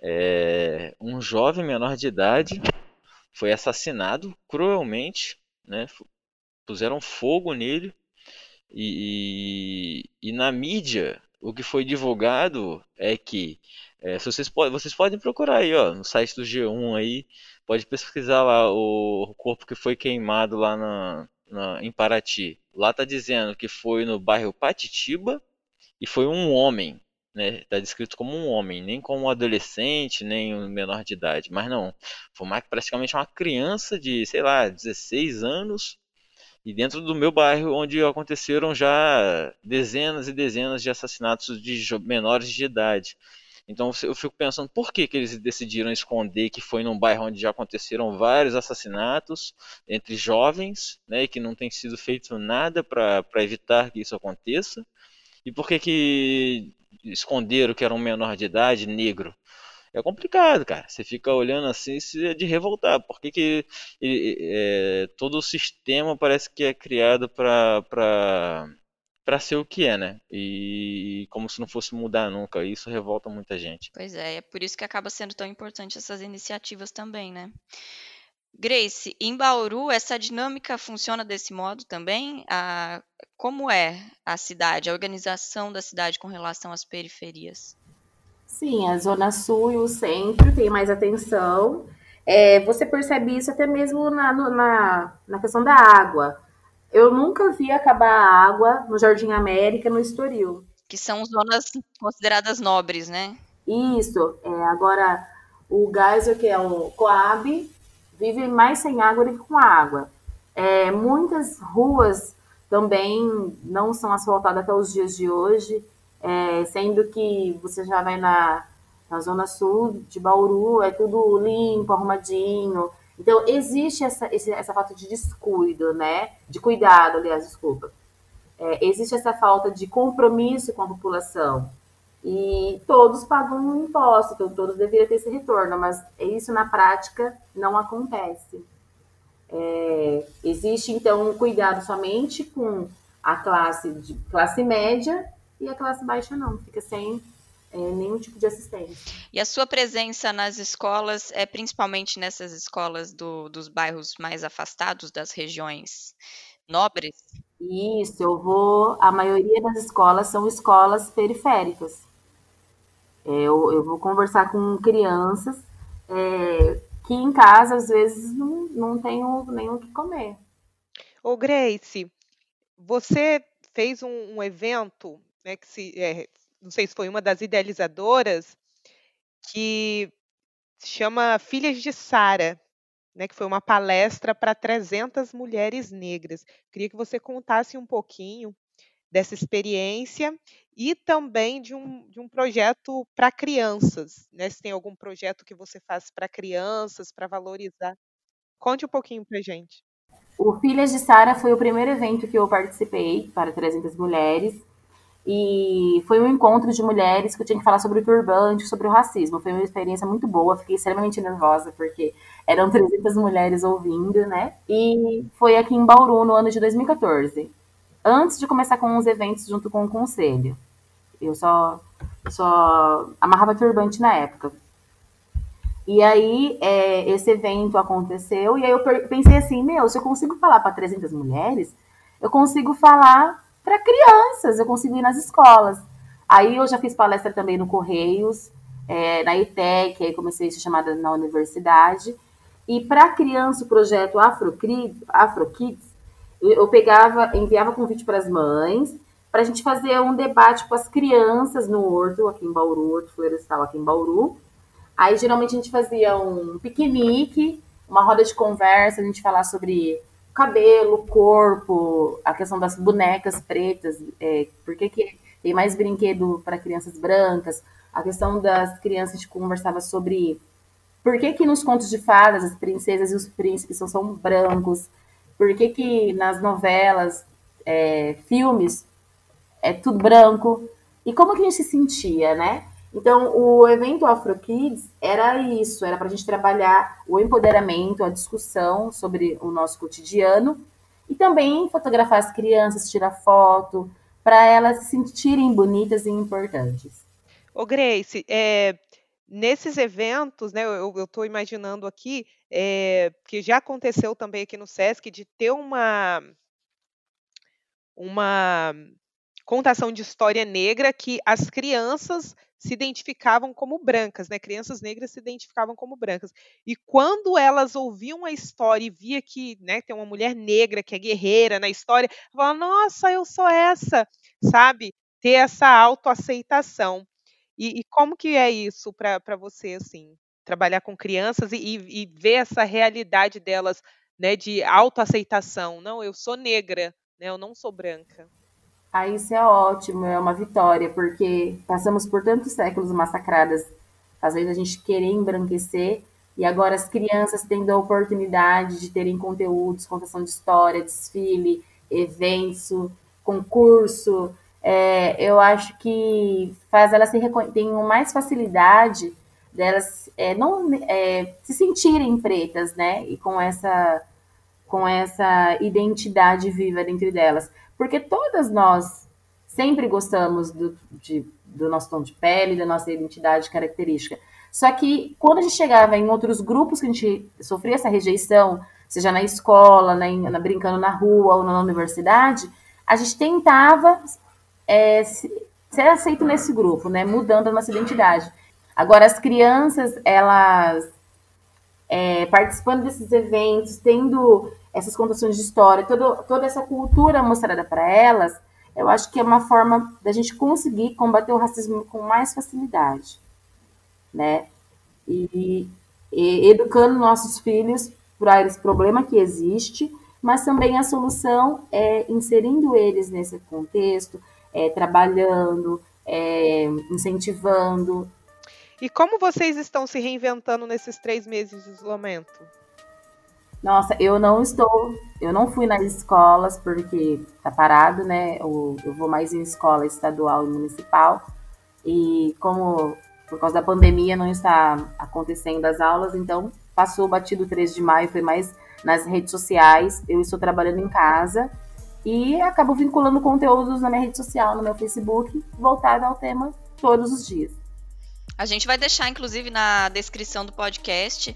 É, um jovem menor de idade foi assassinado cruelmente, né? Puseram fogo nele e, e, e na mídia o que foi divulgado é que é, vocês, podem, vocês podem procurar aí, ó, no site do G1 aí, pode pesquisar lá o corpo que foi queimado lá na, na, em Paraty. Lá tá dizendo que foi no bairro Patitiba e foi um homem, né? Tá descrito como um homem, nem como um adolescente, nem um menor de idade, mas não. Foi uma, praticamente uma criança de, sei lá, 16 anos e dentro do meu bairro, onde aconteceram já dezenas e dezenas de assassinatos de menores de idade. Então eu fico pensando por que, que eles decidiram esconder que foi num bairro onde já aconteceram vários assassinatos entre jovens, né, e que não tem sido feito nada para evitar que isso aconteça. E por que, que esconderam que era um menor de idade negro? É complicado, cara. Você fica olhando assim é de revoltar. Por que, que é, todo o sistema parece que é criado para para ser o que é, né? E como se não fosse mudar nunca. Isso revolta muita gente. Pois é, é por isso que acaba sendo tão importante essas iniciativas também, né? Grace, em Bauru, essa dinâmica funciona desse modo também? A, como é a cidade, a organização da cidade com relação às periferias? Sim, a Zona Sul e o centro tem mais atenção. É, você percebe isso até mesmo na, na, na questão da água. Eu nunca vi acabar a água no Jardim América, no Estoril. Que são zonas consideradas nobres, né? Isso. É, agora, o Geyser, que é o Coab, vive mais sem água do que com água. É, muitas ruas também não são asfaltadas até os dias de hoje, é, sendo que você já vai na, na zona sul de Bauru, é tudo limpo, arrumadinho, então, existe essa, essa falta de descuido, né? De cuidado, aliás, desculpa. É, existe essa falta de compromisso com a população. E todos pagam um imposto, então todos deveriam ter esse retorno, mas isso na prática não acontece. É, existe, então, um cuidado somente com a classe de classe média e a classe baixa não, fica sem é, nenhum tipo de assistência. E a sua presença nas escolas é principalmente nessas escolas do, dos bairros mais afastados das regiões nobres? Isso, eu vou. A maioria das escolas são escolas periféricas. É, eu, eu vou conversar com crianças é, que em casa às vezes não, não tenho nem o que comer. Ô Grace, você fez um, um evento né, que se, é, não sei se foi uma das idealizadoras, que se chama Filhas de Sara, né, que foi uma palestra para 300 mulheres negras. Queria que você contasse um pouquinho dessa experiência e também de um, de um projeto para crianças. Né? Se tem algum projeto que você faz para crianças, para valorizar. Conte um pouquinho para gente. O Filhas de Sara foi o primeiro evento que eu participei para 300 mulheres. E foi um encontro de mulheres que eu tinha que falar sobre o turbante, sobre o racismo. Foi uma experiência muito boa, fiquei extremamente nervosa, porque eram 300 mulheres ouvindo, né? E foi aqui em Bauru, no ano de 2014. Antes de começar com os eventos junto com o conselho. Eu só, só amarrava turbante na época. E aí, é, esse evento aconteceu, e aí eu pensei assim: meu, se eu consigo falar para 300 mulheres, eu consigo falar para crianças, eu consigo ir nas escolas. Aí eu já fiz palestra também no Correios, é, na ITEC, aí comecei a ser chamada na universidade. E para criança, o projeto Afro, Afro Kids, eu pegava, enviava convite para as mães, para a gente fazer um debate com as crianças no Horto, aqui em Bauru, Horto Florestal aqui em Bauru. Aí geralmente a gente fazia um piquenique, uma roda de conversa, a gente falar sobre cabelo, corpo, a questão das bonecas pretas, é, por que, que tem mais brinquedo para crianças brancas, a questão das crianças, a gente conversava sobre por que, que nos contos de fadas as princesas e os príncipes são, são brancos, por que, que nas novelas, é, filmes, é tudo branco, e como que a gente se sentia, né? Então, o evento Afro Kids era isso, era para a gente trabalhar o empoderamento, a discussão sobre o nosso cotidiano e também fotografar as crianças, tirar foto, para elas se sentirem bonitas e importantes. Ô Grace, é, nesses eventos, né, eu estou imaginando aqui, é, que já aconteceu também aqui no SESC, de ter uma, uma contação de história negra que as crianças se identificavam como brancas, né? Crianças negras se identificavam como brancas. E quando elas ouviam a história e via que, né, tem uma mulher negra que é guerreira na história, falavam, nossa, eu sou essa, sabe? Ter essa autoaceitação. E, e como que é isso para você, assim? Trabalhar com crianças e, e, ver essa realidade delas, né, de autoaceitação. Não, eu sou negra, né? Eu não sou branca. Ah, isso é ótimo, é uma vitória, porque passamos por tantos séculos massacradas, fazendo a gente querer embranquecer, e agora as crianças tendo a oportunidade de terem conteúdos, contação de história, desfile, eventos, concurso, é, eu acho que faz elas tenham mais facilidade delas é, não é, se sentirem pretas, né? E com essa com essa identidade viva dentro delas. Porque todas nós sempre gostamos do, de, do nosso tom de pele, da nossa identidade característica. Só que quando a gente chegava em outros grupos que a gente sofria essa rejeição, seja na escola, na, na brincando na rua ou na universidade, a gente tentava é, ser aceito nesse grupo, né? Mudando a nossa identidade. Agora, as crianças, elas é, participando desses eventos, tendo essas contações de história, todo, toda essa cultura mostrada para elas, eu acho que é uma forma da gente conseguir combater o racismo com mais facilidade, né? E, e educando nossos filhos para esse problema que existe, mas também a solução é inserindo eles nesse contexto, é, trabalhando, é, incentivando. E como vocês estão se reinventando nesses três meses de isolamento? Nossa, eu não estou, eu não fui nas escolas porque tá parado, né? Eu, eu vou mais em escola estadual e municipal. E como por causa da pandemia não está acontecendo as aulas, então passou batido 3 de maio, foi mais nas redes sociais. Eu estou trabalhando em casa e acabo vinculando conteúdos na minha rede social, no meu Facebook, voltado ao tema todos os dias. A gente vai deixar, inclusive, na descrição do podcast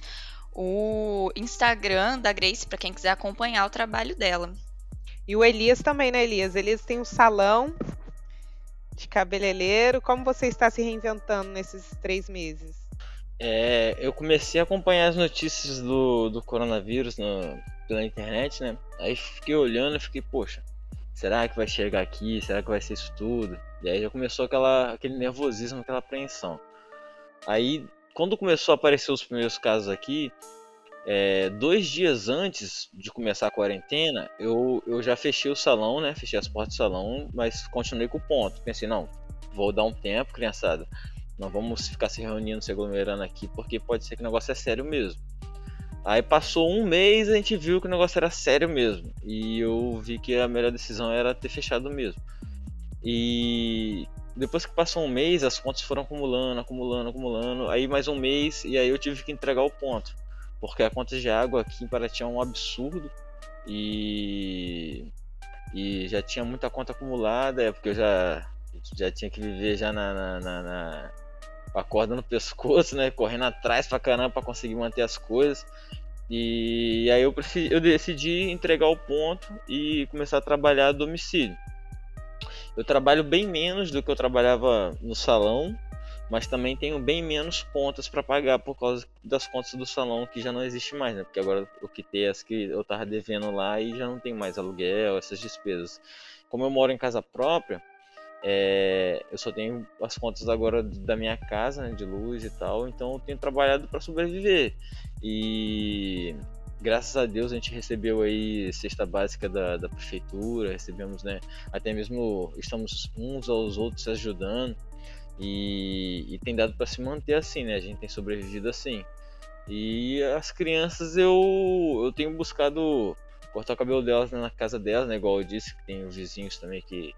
o Instagram da Grace para quem quiser acompanhar o trabalho dela. E o Elias também, né, Elias? Elias tem um salão de cabeleireiro. Como você está se reinventando nesses três meses? É, eu comecei a acompanhar as notícias do, do coronavírus no, pela internet, né? Aí fiquei olhando e fiquei, poxa, será que vai chegar aqui? Será que vai ser isso tudo? E aí já começou aquela, aquele nervosismo, aquela apreensão. Aí quando começou a aparecer os primeiros casos aqui, é, dois dias antes de começar a quarentena, eu, eu já fechei o salão, né? Fechei as portas do salão, mas continuei com o ponto. Pensei, não, vou dar um tempo, criançada. Não vamos ficar se reunindo, se aglomerando aqui, porque pode ser que o negócio é sério mesmo. Aí passou um mês a gente viu que o negócio era sério mesmo. E eu vi que a melhor decisão era ter fechado mesmo. E depois que passou um mês, as contas foram acumulando, acumulando, acumulando. Aí mais um mês e aí eu tive que entregar o ponto. Porque a conta de água aqui em Paraty é um absurdo. E. E já tinha muita conta acumulada, é porque eu já, já tinha que viver já na, na, na, a corda no pescoço, né? Correndo atrás pra caramba pra conseguir manter as coisas. E aí eu, eu decidi entregar o ponto e começar a trabalhar a domicílio. Eu trabalho bem menos do que eu trabalhava no salão, mas também tenho bem menos contas para pagar por causa das contas do salão que já não existe mais, né? Porque agora eu quitei as que eu tava devendo lá e já não tem mais aluguel, essas despesas. Como eu moro em casa própria, é, eu só tenho as contas agora da minha casa, né, de luz e tal, então eu tenho trabalhado para sobreviver. E graças a Deus a gente recebeu aí cesta básica da, da prefeitura, recebemos, né, até mesmo estamos uns aos outros ajudando e, e tem dado para se manter assim, né? A gente tem sobrevivido assim. E as crianças eu eu tenho buscado cortar o cabelo delas né, na casa delas, né? Igual eu disse, que tem os vizinhos também que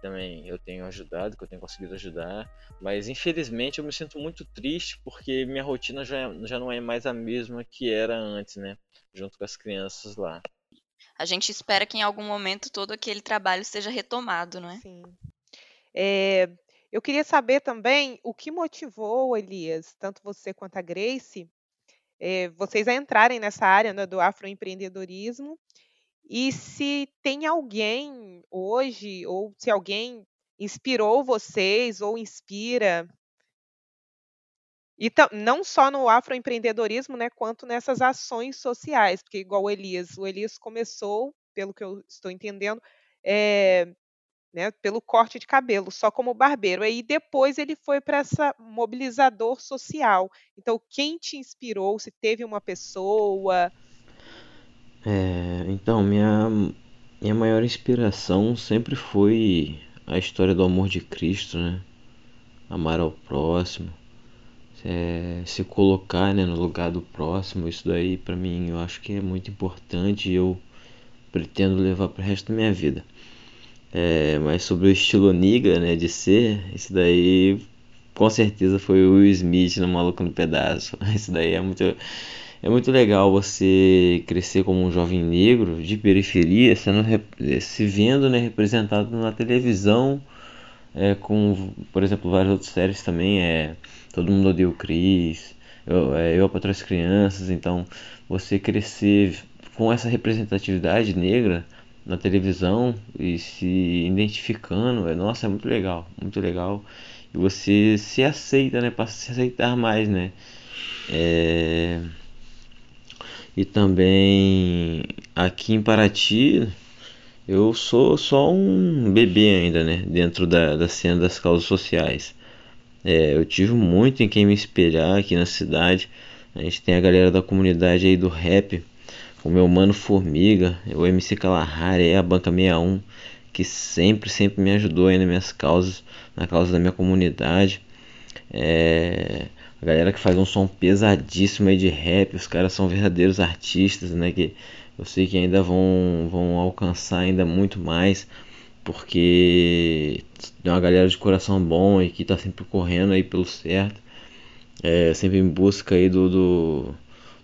também eu tenho ajudado, que eu tenho conseguido ajudar, mas infelizmente eu me sinto muito triste porque minha rotina já, já não é mais a mesma que era antes, né? Junto com as crianças lá. A gente espera que em algum momento todo aquele trabalho seja retomado, não é? Sim. É, eu queria saber também o que motivou, Elias, tanto você quanto a Grace, é, vocês a entrarem nessa área né, do afroempreendedorismo e se tem alguém hoje, ou se alguém inspirou vocês ou inspira. E não só no afroempreendedorismo, né, quanto nessas ações sociais, porque igual o Elias, o Elias começou, pelo que eu estou entendendo, é, né, pelo corte de cabelo, só como barbeiro. Aí depois ele foi para essa mobilizador social. Então, quem te inspirou? Se teve uma pessoa? É, então, minha, minha maior inspiração sempre foi a história do amor de Cristo, né? Amar ao próximo, é, se colocar né, no lugar do próximo, isso daí para mim eu acho que é muito importante e eu pretendo levar para o resto da minha vida. É, mas sobre o estilo Niga, né, de ser, isso daí com certeza foi o Will Smith no Maluco no Pedaço. [LAUGHS] Isso daí é muito é muito legal você crescer como um jovem negro de periferia, sendo se vendo né, representado na televisão, é, com, por exemplo, várias outras séries também, é Todo Mundo Odeia o Chris, Eu, é, eu para as Crianças, então você crescer com essa representatividade negra na televisão e se identificando, é, nossa, é muito legal, muito legal. E você se aceita, né, para se aceitar mais, né. É e também aqui em Paraty eu sou só um bebê ainda, né? Dentro da, da cena das causas sociais. É, eu tive muito em quem me espelhar aqui na cidade. A gente tem a galera da comunidade aí do rap, o meu mano Formiga, o MC Kalahari, a Banca 61, que sempre, sempre me ajudou aí nas minhas causas, na causa da minha comunidade. É, a galera que faz um som pesadíssimo aí de rap, os caras são verdadeiros artistas, né? Que eu sei que ainda vão, vão alcançar ainda muito mais, porque tem uma galera de coração bom e que tá sempre correndo aí pelo certo, é, sempre em busca aí do, do,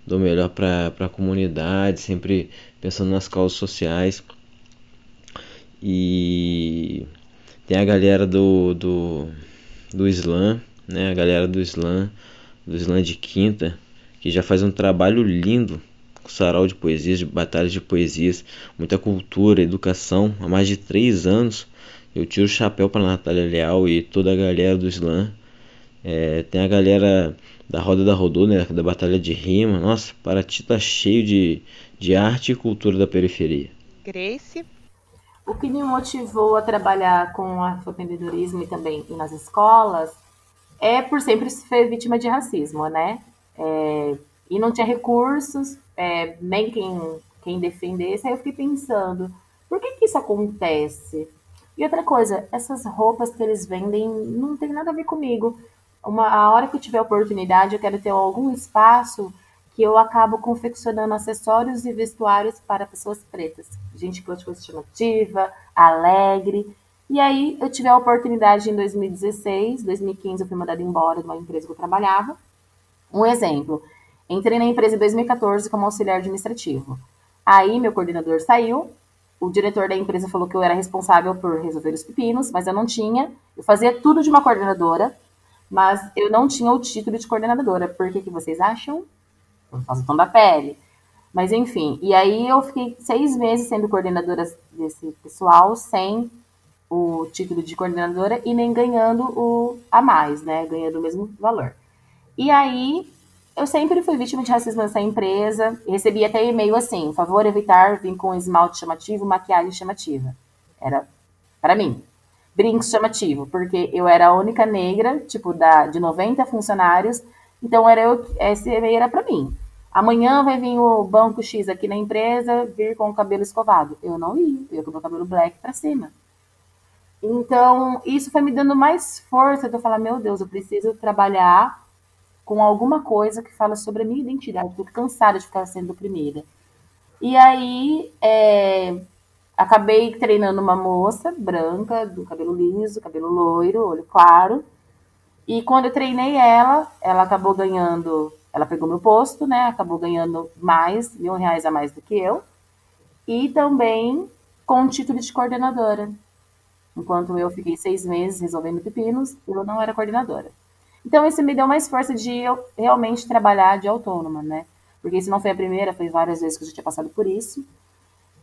do melhor para a comunidade, sempre pensando nas causas sociais. E tem a galera do, do, do Islã, né? A galera do Slam, do Slam de Quinta, que já faz um trabalho lindo com sarau de poesias, de batalhas de poesias, muita cultura, educação. Há mais de três anos eu tiro o chapéu para Natália Leal e toda a galera do Slam. É, tem a galera da Roda da Rodô, né, da Batalha de Rima. Nossa, Paraty tá cheio de, de arte e cultura da periferia. Grace? O que me motivou a trabalhar com afroempreendedorismo e também nas escolas é por sempre ser vítima de racismo, né? É, e não tinha recursos, é, nem quem, quem defendesse. Aí eu fiquei pensando, por que, que isso acontece? E outra coisa, essas roupas que eles vendem não tem nada a ver comigo. Uma, a hora que eu tiver oportunidade, eu quero ter algum espaço que eu acabo confeccionando acessórios e vestuários para pessoas pretas. Gente que chamativa, alegre. E aí eu tive a oportunidade em 2016, 2015 eu fui mandada embora de uma empresa que eu trabalhava. Um exemplo, entrei na empresa em 2014 como auxiliar administrativo. Aí meu coordenador saiu, o diretor da empresa falou que eu era responsável por resolver os pepinos, mas eu não tinha. Eu fazia tudo de uma coordenadora, mas eu não tinha o título de coordenadora. Por que, que vocês acham? Por causa do tom da pele. Mas enfim, e aí eu fiquei seis meses sendo coordenadora desse pessoal sem o título de coordenadora e nem ganhando o a mais, né? Ganhando o mesmo valor. E aí eu sempre fui vítima de racismo nessa empresa. Recebi até e-mail assim: favor evitar vir com esmalte chamativo, maquiagem chamativa. Era para mim. Brinco chamativo, porque eu era a única negra, tipo, da, de 90 funcionários, então era eu, esse e-mail era para mim. Amanhã vai vir o banco X aqui na empresa, vir com o cabelo escovado. Eu não ia, eu ia com o meu cabelo black para cima. Então, isso foi me dando mais força de eu falar, meu Deus, eu preciso trabalhar com alguma coisa que fala sobre a minha identidade, Estou cansada de ficar sendo oprimida. E aí, é, acabei treinando uma moça branca, do cabelo liso, cabelo loiro, olho claro. E quando eu treinei ela, ela acabou ganhando ela pegou meu posto, né? Acabou ganhando mais, mil reais a mais do que eu. E também com o título de coordenadora. Enquanto eu fiquei seis meses resolvendo pepinos, eu não era coordenadora. Então, isso me deu mais força de eu realmente trabalhar de autônoma, né? Porque isso não foi a primeira, foi várias vezes que eu já tinha passado por isso.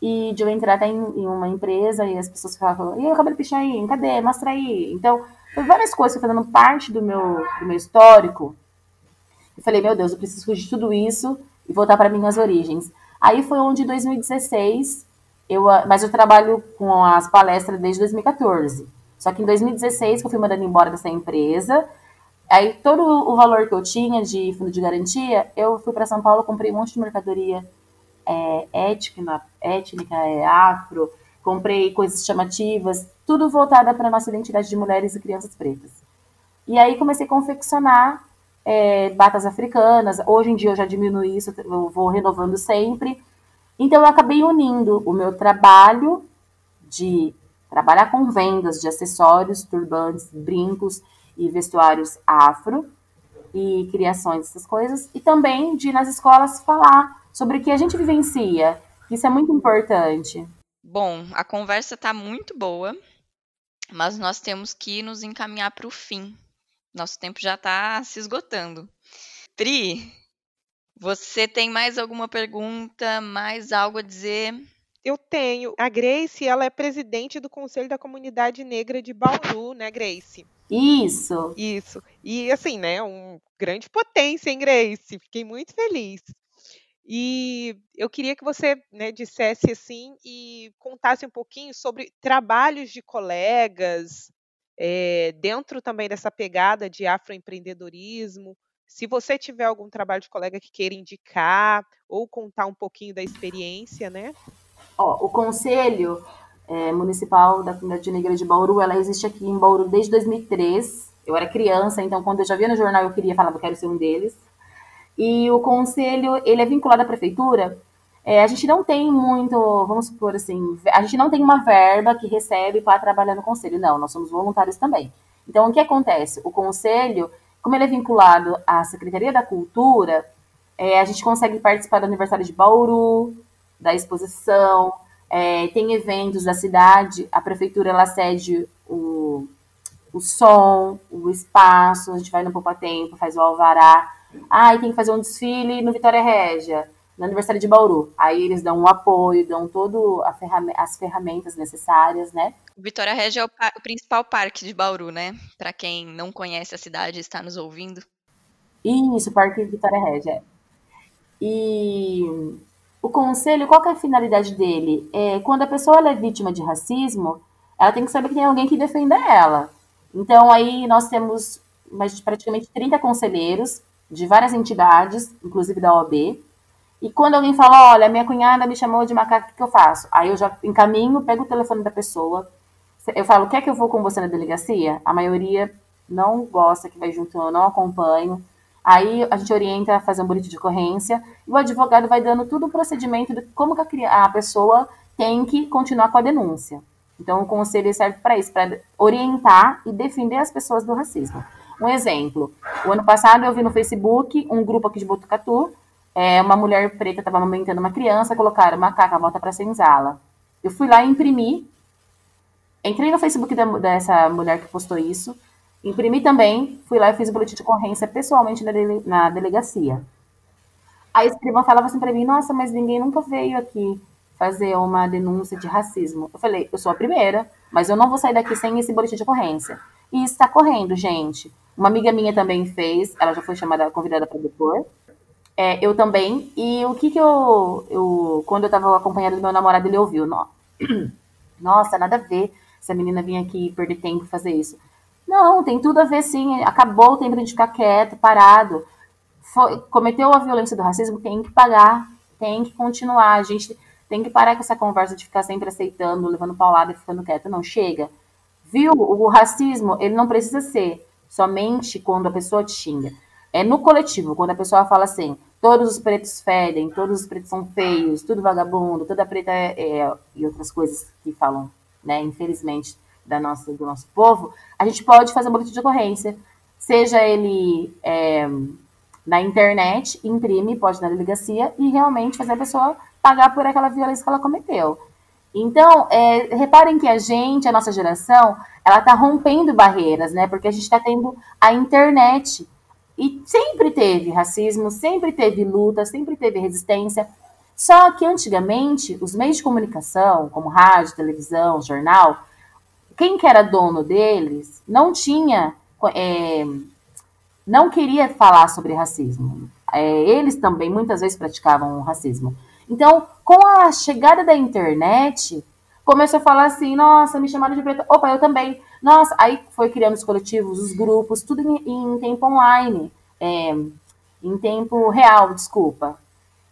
E de eu entrar até em, em uma empresa e as pessoas ficavam, e aí, o cabelo pichain, cadê? Mostra aí. Então, foi várias coisas que fazendo parte do meu, do meu histórico eu falei, meu Deus, eu preciso fugir de tudo isso e voltar para minhas origens. Aí foi onde, em 2016, eu, mas eu trabalho com as palestras desde 2014. Só que em 2016, que eu fui mandando embora dessa empresa, aí todo o valor que eu tinha de fundo de garantia, eu fui para São Paulo, comprei um monte de mercadoria é, étnica, étnica é, afro, comprei coisas chamativas, tudo voltada para a nossa identidade de mulheres e crianças pretas. E aí comecei a confeccionar é, batas africanas. Hoje em dia eu já diminui isso, eu vou renovando sempre. Então eu acabei unindo o meu trabalho de trabalhar com vendas de acessórios, turbantes, brincos e vestuários afro e criações dessas coisas e também de ir nas escolas falar sobre o que a gente vivencia. Isso é muito importante. Bom, a conversa está muito boa, mas nós temos que nos encaminhar para o fim. Nosso tempo já está se esgotando. Pri, você tem mais alguma pergunta, mais algo a dizer? Eu tenho. A Grace, ela é presidente do Conselho da Comunidade Negra de Bauru, né, Grace? Isso. Isso. E assim, né, um grande potência, hein, Grace? Fiquei muito feliz. E eu queria que você né, dissesse assim e contasse um pouquinho sobre trabalhos de colegas, é, dentro também dessa pegada de afroempreendedorismo. Se você tiver algum trabalho de colega que queira indicar ou contar um pouquinho da experiência, né? Ó, o Conselho é, Municipal da Comunidade Negra de Bauru, ela existe aqui em Bauru desde 2003. Eu era criança, então quando eu já via no jornal eu queria falar, eu quero ser um deles. E o conselho, ele é vinculado à prefeitura é, a gente não tem muito, vamos supor assim, a gente não tem uma verba que recebe para trabalhar no conselho. Não, nós somos voluntários também. Então, o que acontece? O conselho, como ele é vinculado à Secretaria da Cultura, é, a gente consegue participar do aniversário de Bauru, da exposição, é, tem eventos da cidade, a prefeitura ela cede o, o som, o espaço, a gente vai no Poupa Tempo, faz o alvará. Ah, e tem que fazer um desfile no Vitória Régia no aniversário de Bauru. Aí eles dão um apoio, dão todas as ferramentas necessárias, né? Vitória Regia é o, o, principal parque de Bauru, né? Para quem não conhece a cidade e está nos ouvindo. Isso, Parque Vitória Regia. E o conselho, qual é a finalidade dele? É, quando a pessoa é vítima de racismo, ela tem que saber que tem alguém que defenda ela. Então, aí nós temos mais praticamente 30 conselheiros de várias entidades, inclusive da OAB, e quando alguém fala, olha, minha cunhada me chamou de macaco, o que eu faço? Aí eu já encaminho, pego o telefone da pessoa, eu falo, quer que eu vou com você na delegacia? A maioria não gosta que vai junto, eu não acompanho. Aí a gente orienta a fazer um boletim de ocorrência e o advogado vai dando todo o procedimento de como a pessoa tem que continuar com a denúncia. Então o conselho serve para isso, para orientar e defender as pessoas do racismo. Um exemplo, o ano passado eu vi no Facebook um grupo aqui de Botucatu é, uma mulher preta estava amamentando uma criança, colocaram macaca, volta para senzala. Eu fui lá e imprimi, entrei no Facebook da, dessa mulher que postou isso, Imprimi também, fui lá e fiz o boletim de ocorrência pessoalmente na, dele, na delegacia. A escrivã falava assim para mim: Nossa, mas ninguém nunca veio aqui fazer uma denúncia de racismo. Eu falei: Eu sou a primeira, mas eu não vou sair daqui sem esse boletim de ocorrência. E está correndo, gente. Uma amiga minha também fez, ela já foi chamada, convidada para depor. É, eu também. E o que que eu, eu quando eu estava acompanhada do meu namorado, ele ouviu: [CLEARS THROAT] Nossa, nada a ver essa menina vir aqui perder tempo fazer isso. Não, tem tudo a ver sim. Acabou o tempo de ficar quieto, parado foi, cometeu a violência do racismo, tem que pagar, tem que continuar. A gente tem que parar com essa conversa de ficar sempre aceitando, levando paulada e ficando quieto. Não, chega. Viu? O racismo, ele não precisa ser somente quando a pessoa te xinga. É no coletivo, quando a pessoa fala assim, todos os pretos fedem, todos os pretos são feios, tudo vagabundo, toda preta é, é e outras coisas que falam, né, infelizmente, da nossa, do nosso povo, a gente pode fazer um boletim de ocorrência, seja ele é, na internet, imprime, pode na delegacia e realmente fazer a pessoa pagar por aquela violência que ela cometeu. Então, é, reparem que a gente, a nossa geração, ela está rompendo barreiras, né? Porque a gente está tendo a internet. E sempre teve racismo, sempre teve luta, sempre teve resistência. Só que antigamente, os meios de comunicação, como rádio, televisão, jornal, quem que era dono deles não tinha é, não queria falar sobre racismo. É, eles também muitas vezes praticavam o racismo. Então, com a chegada da internet, começou a falar assim: nossa, me chamaram de preta. Opa, eu também. Nossa, aí foi criando os coletivos, os grupos, tudo em, em tempo online, é, em tempo real, desculpa.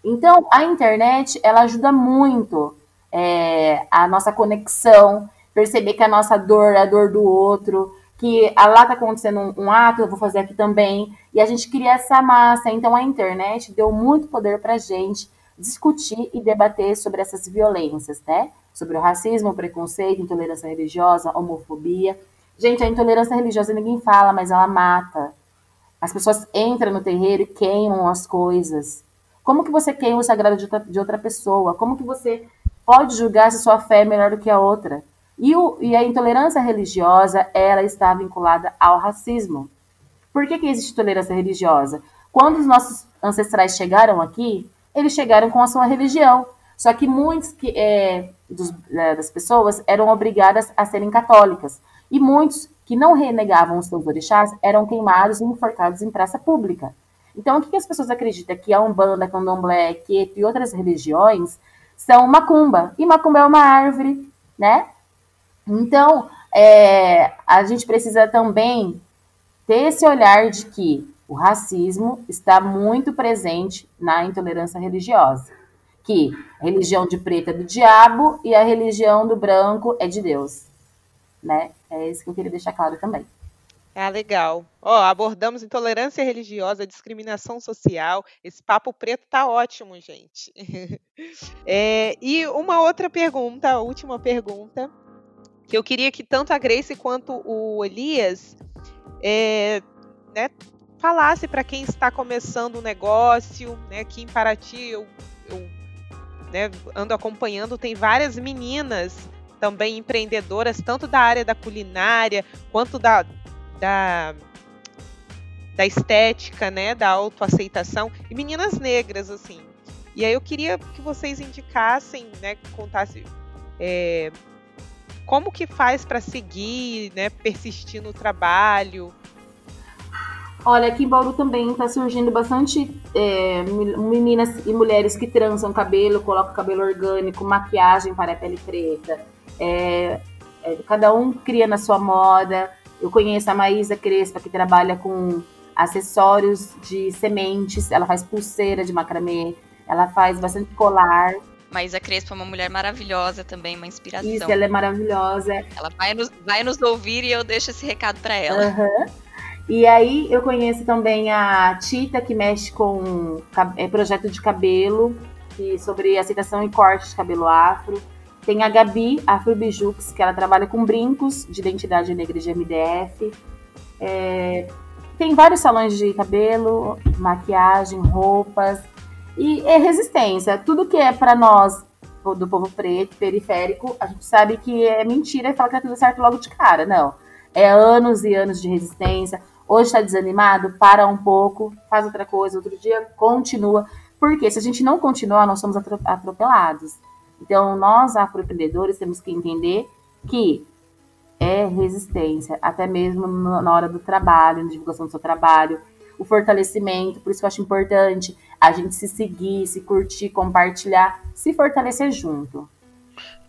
Então, a internet, ela ajuda muito é, a nossa conexão, perceber que a nossa dor é a dor do outro, que ah, lá está acontecendo um, um, ato, eu vou fazer aqui também. E a gente cria essa massa. Então a internet deu muito poder para a gente discutir e debater sobre essas violências, né? Sobre o racismo, o preconceito, intolerância religiosa, homofobia. Gente, a intolerância religiosa ninguém fala, mas ela mata. As pessoas entram no terreiro e queimam as coisas. Como que você queima o sagrado de outra, de outra pessoa? Como que você pode julgar se sua fé é melhor do que a outra? E, o, e a intolerância religiosa, ela está vinculada ao racismo. Por que, que existe intolerância religiosa? Quando os nossos ancestrais chegaram aqui, eles chegaram com a sua religião. Só que muitos que, é, dos, é, das pessoas eram obrigadas a serem católicas. E muitos que não renegavam os seus orixás eram queimados e enforcados em praça pública. Então, o que, as pessoas acreditam? Que a Umbanda, Candomblé, Queto e outras religiões são macumba. E macumba é uma árvore, né? Então, é, a gente precisa também ter esse olhar de que o racismo está muito presente na intolerância religiosa. Que a religião de preto é do diabo e a religião do branco é de Deus. Né? É isso que eu queria deixar claro também. Ah, legal. Ó, abordamos intolerância religiosa, discriminação social. Esse papo preto tá ótimo, gente. [LAUGHS] é, e uma outra pergunta, a última pergunta, que eu queria que tanto a Grace quanto o Elias é, né, falasse para quem está começando um negócio, né, aqui em Paraty eu, eu né, ando acompanhando, tem várias meninas também empreendedoras, tanto da área da culinária quanto da, da, da estética, né, da autoaceitação, e meninas negras, assim. E aí eu queria que vocês indicassem, né, contassem é, como que faz para seguir, né, persistir no trabalho? Olha, aqui em Bauru também está surgindo bastante é, meninas e mulheres que trançam cabelo, colocam cabelo orgânico, maquiagem para a pele preta. É, é, cada um cria na sua moda. Eu conheço a Maísa Crespa, que trabalha com acessórios de sementes, ela faz pulseira de macramê, ela faz bastante colar. Mas a Crespa é uma mulher maravilhosa também, uma inspiração. Isso, ela é maravilhosa. Ela vai nos, vai nos ouvir e eu deixo esse recado para ela. Uhum. E aí eu conheço também a Tita, que mexe com é, projeto de cabelo, sobre aceitação e corte de cabelo afro. Tem a Gabi Afro Bijux, que ela trabalha com brincos de identidade negra de MDF. É, tem vários salões de cabelo, maquiagem, roupas. E é resistência. Tudo que é para nós, do povo preto, periférico, a gente sabe que é mentira e fala que tá tudo certo logo de cara. Não. É anos e anos de resistência. Hoje está desanimado, para um pouco, faz outra coisa, outro dia continua. Porque se a gente não continuar, nós somos atropelados. Então, nós afroempreendedores temos que entender que é resistência, até mesmo na hora do trabalho, na divulgação do seu trabalho, o fortalecimento, por isso que eu acho importante a gente se seguir, se curtir, compartilhar, se fortalecer junto.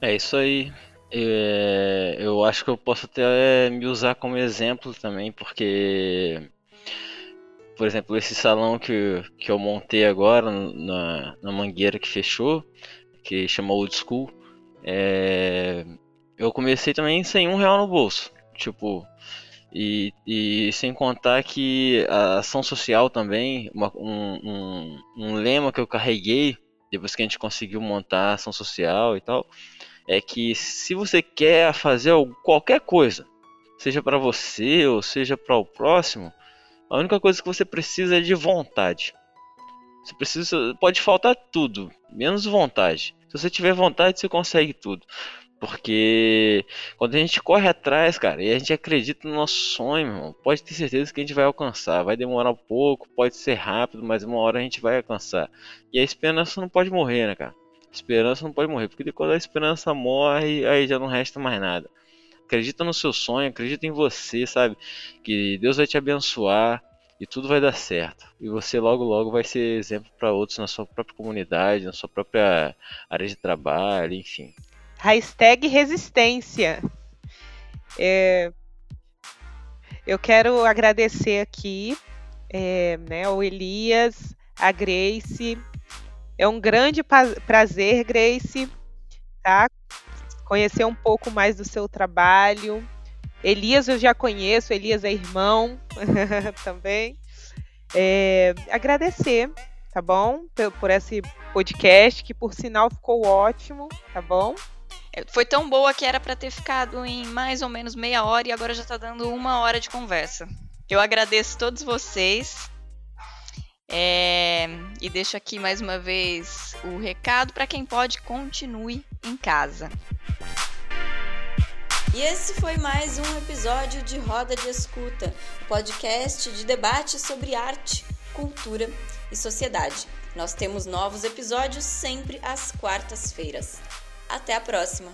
É isso aí. É, eu acho que eu posso até me usar como exemplo também, porque, por exemplo, esse salão que, que eu montei agora na, na mangueira que fechou, que chama Old School, é, eu comecei também sem um real no bolso. Tipo, e, e sem contar que a ação social também, uma, um, um, um lema que eu carreguei depois que a gente conseguiu montar a ação social e tal, é que se você quer fazer qualquer coisa, seja para você ou seja para o próximo, a única coisa que você precisa é de vontade. Você precisa, pode faltar tudo, menos vontade. Se você tiver vontade, você consegue tudo. Porque quando a gente corre atrás, cara, e a gente acredita no nosso sonho, irmão, pode ter certeza que a gente vai alcançar. Vai demorar um pouco, pode ser rápido, mas uma hora a gente vai alcançar. E a esperança não pode morrer, né, cara? Esperança não pode morrer, porque quando a esperança morre, aí já não resta mais nada. Acredita no seu sonho, acredita em você, sabe? Que Deus vai te abençoar e tudo vai dar certo. E você logo logo vai ser exemplo para outros na sua própria comunidade, na sua própria área de trabalho, enfim. Hashtag resistência. É... Eu quero agradecer aqui é, né, ao Elias, a Grace, é um grande prazer, Grace, tá? Conhecer um pouco mais do seu trabalho. Elias eu já conheço, Elias é irmão [LAUGHS] também. É, agradecer, tá bom? Por, por esse podcast, que por sinal ficou ótimo, tá bom? É, foi tão boa que era para ter ficado em mais ou menos meia hora e agora já está dando uma hora de conversa. Eu agradeço todos vocês é, e deixo aqui mais uma vez o recado para quem pode, continue em casa. E esse foi mais um episódio de Roda de Escuta, podcast de debate sobre arte, cultura e sociedade. Nós temos novos episódios sempre às quartas-feiras. Até a próxima!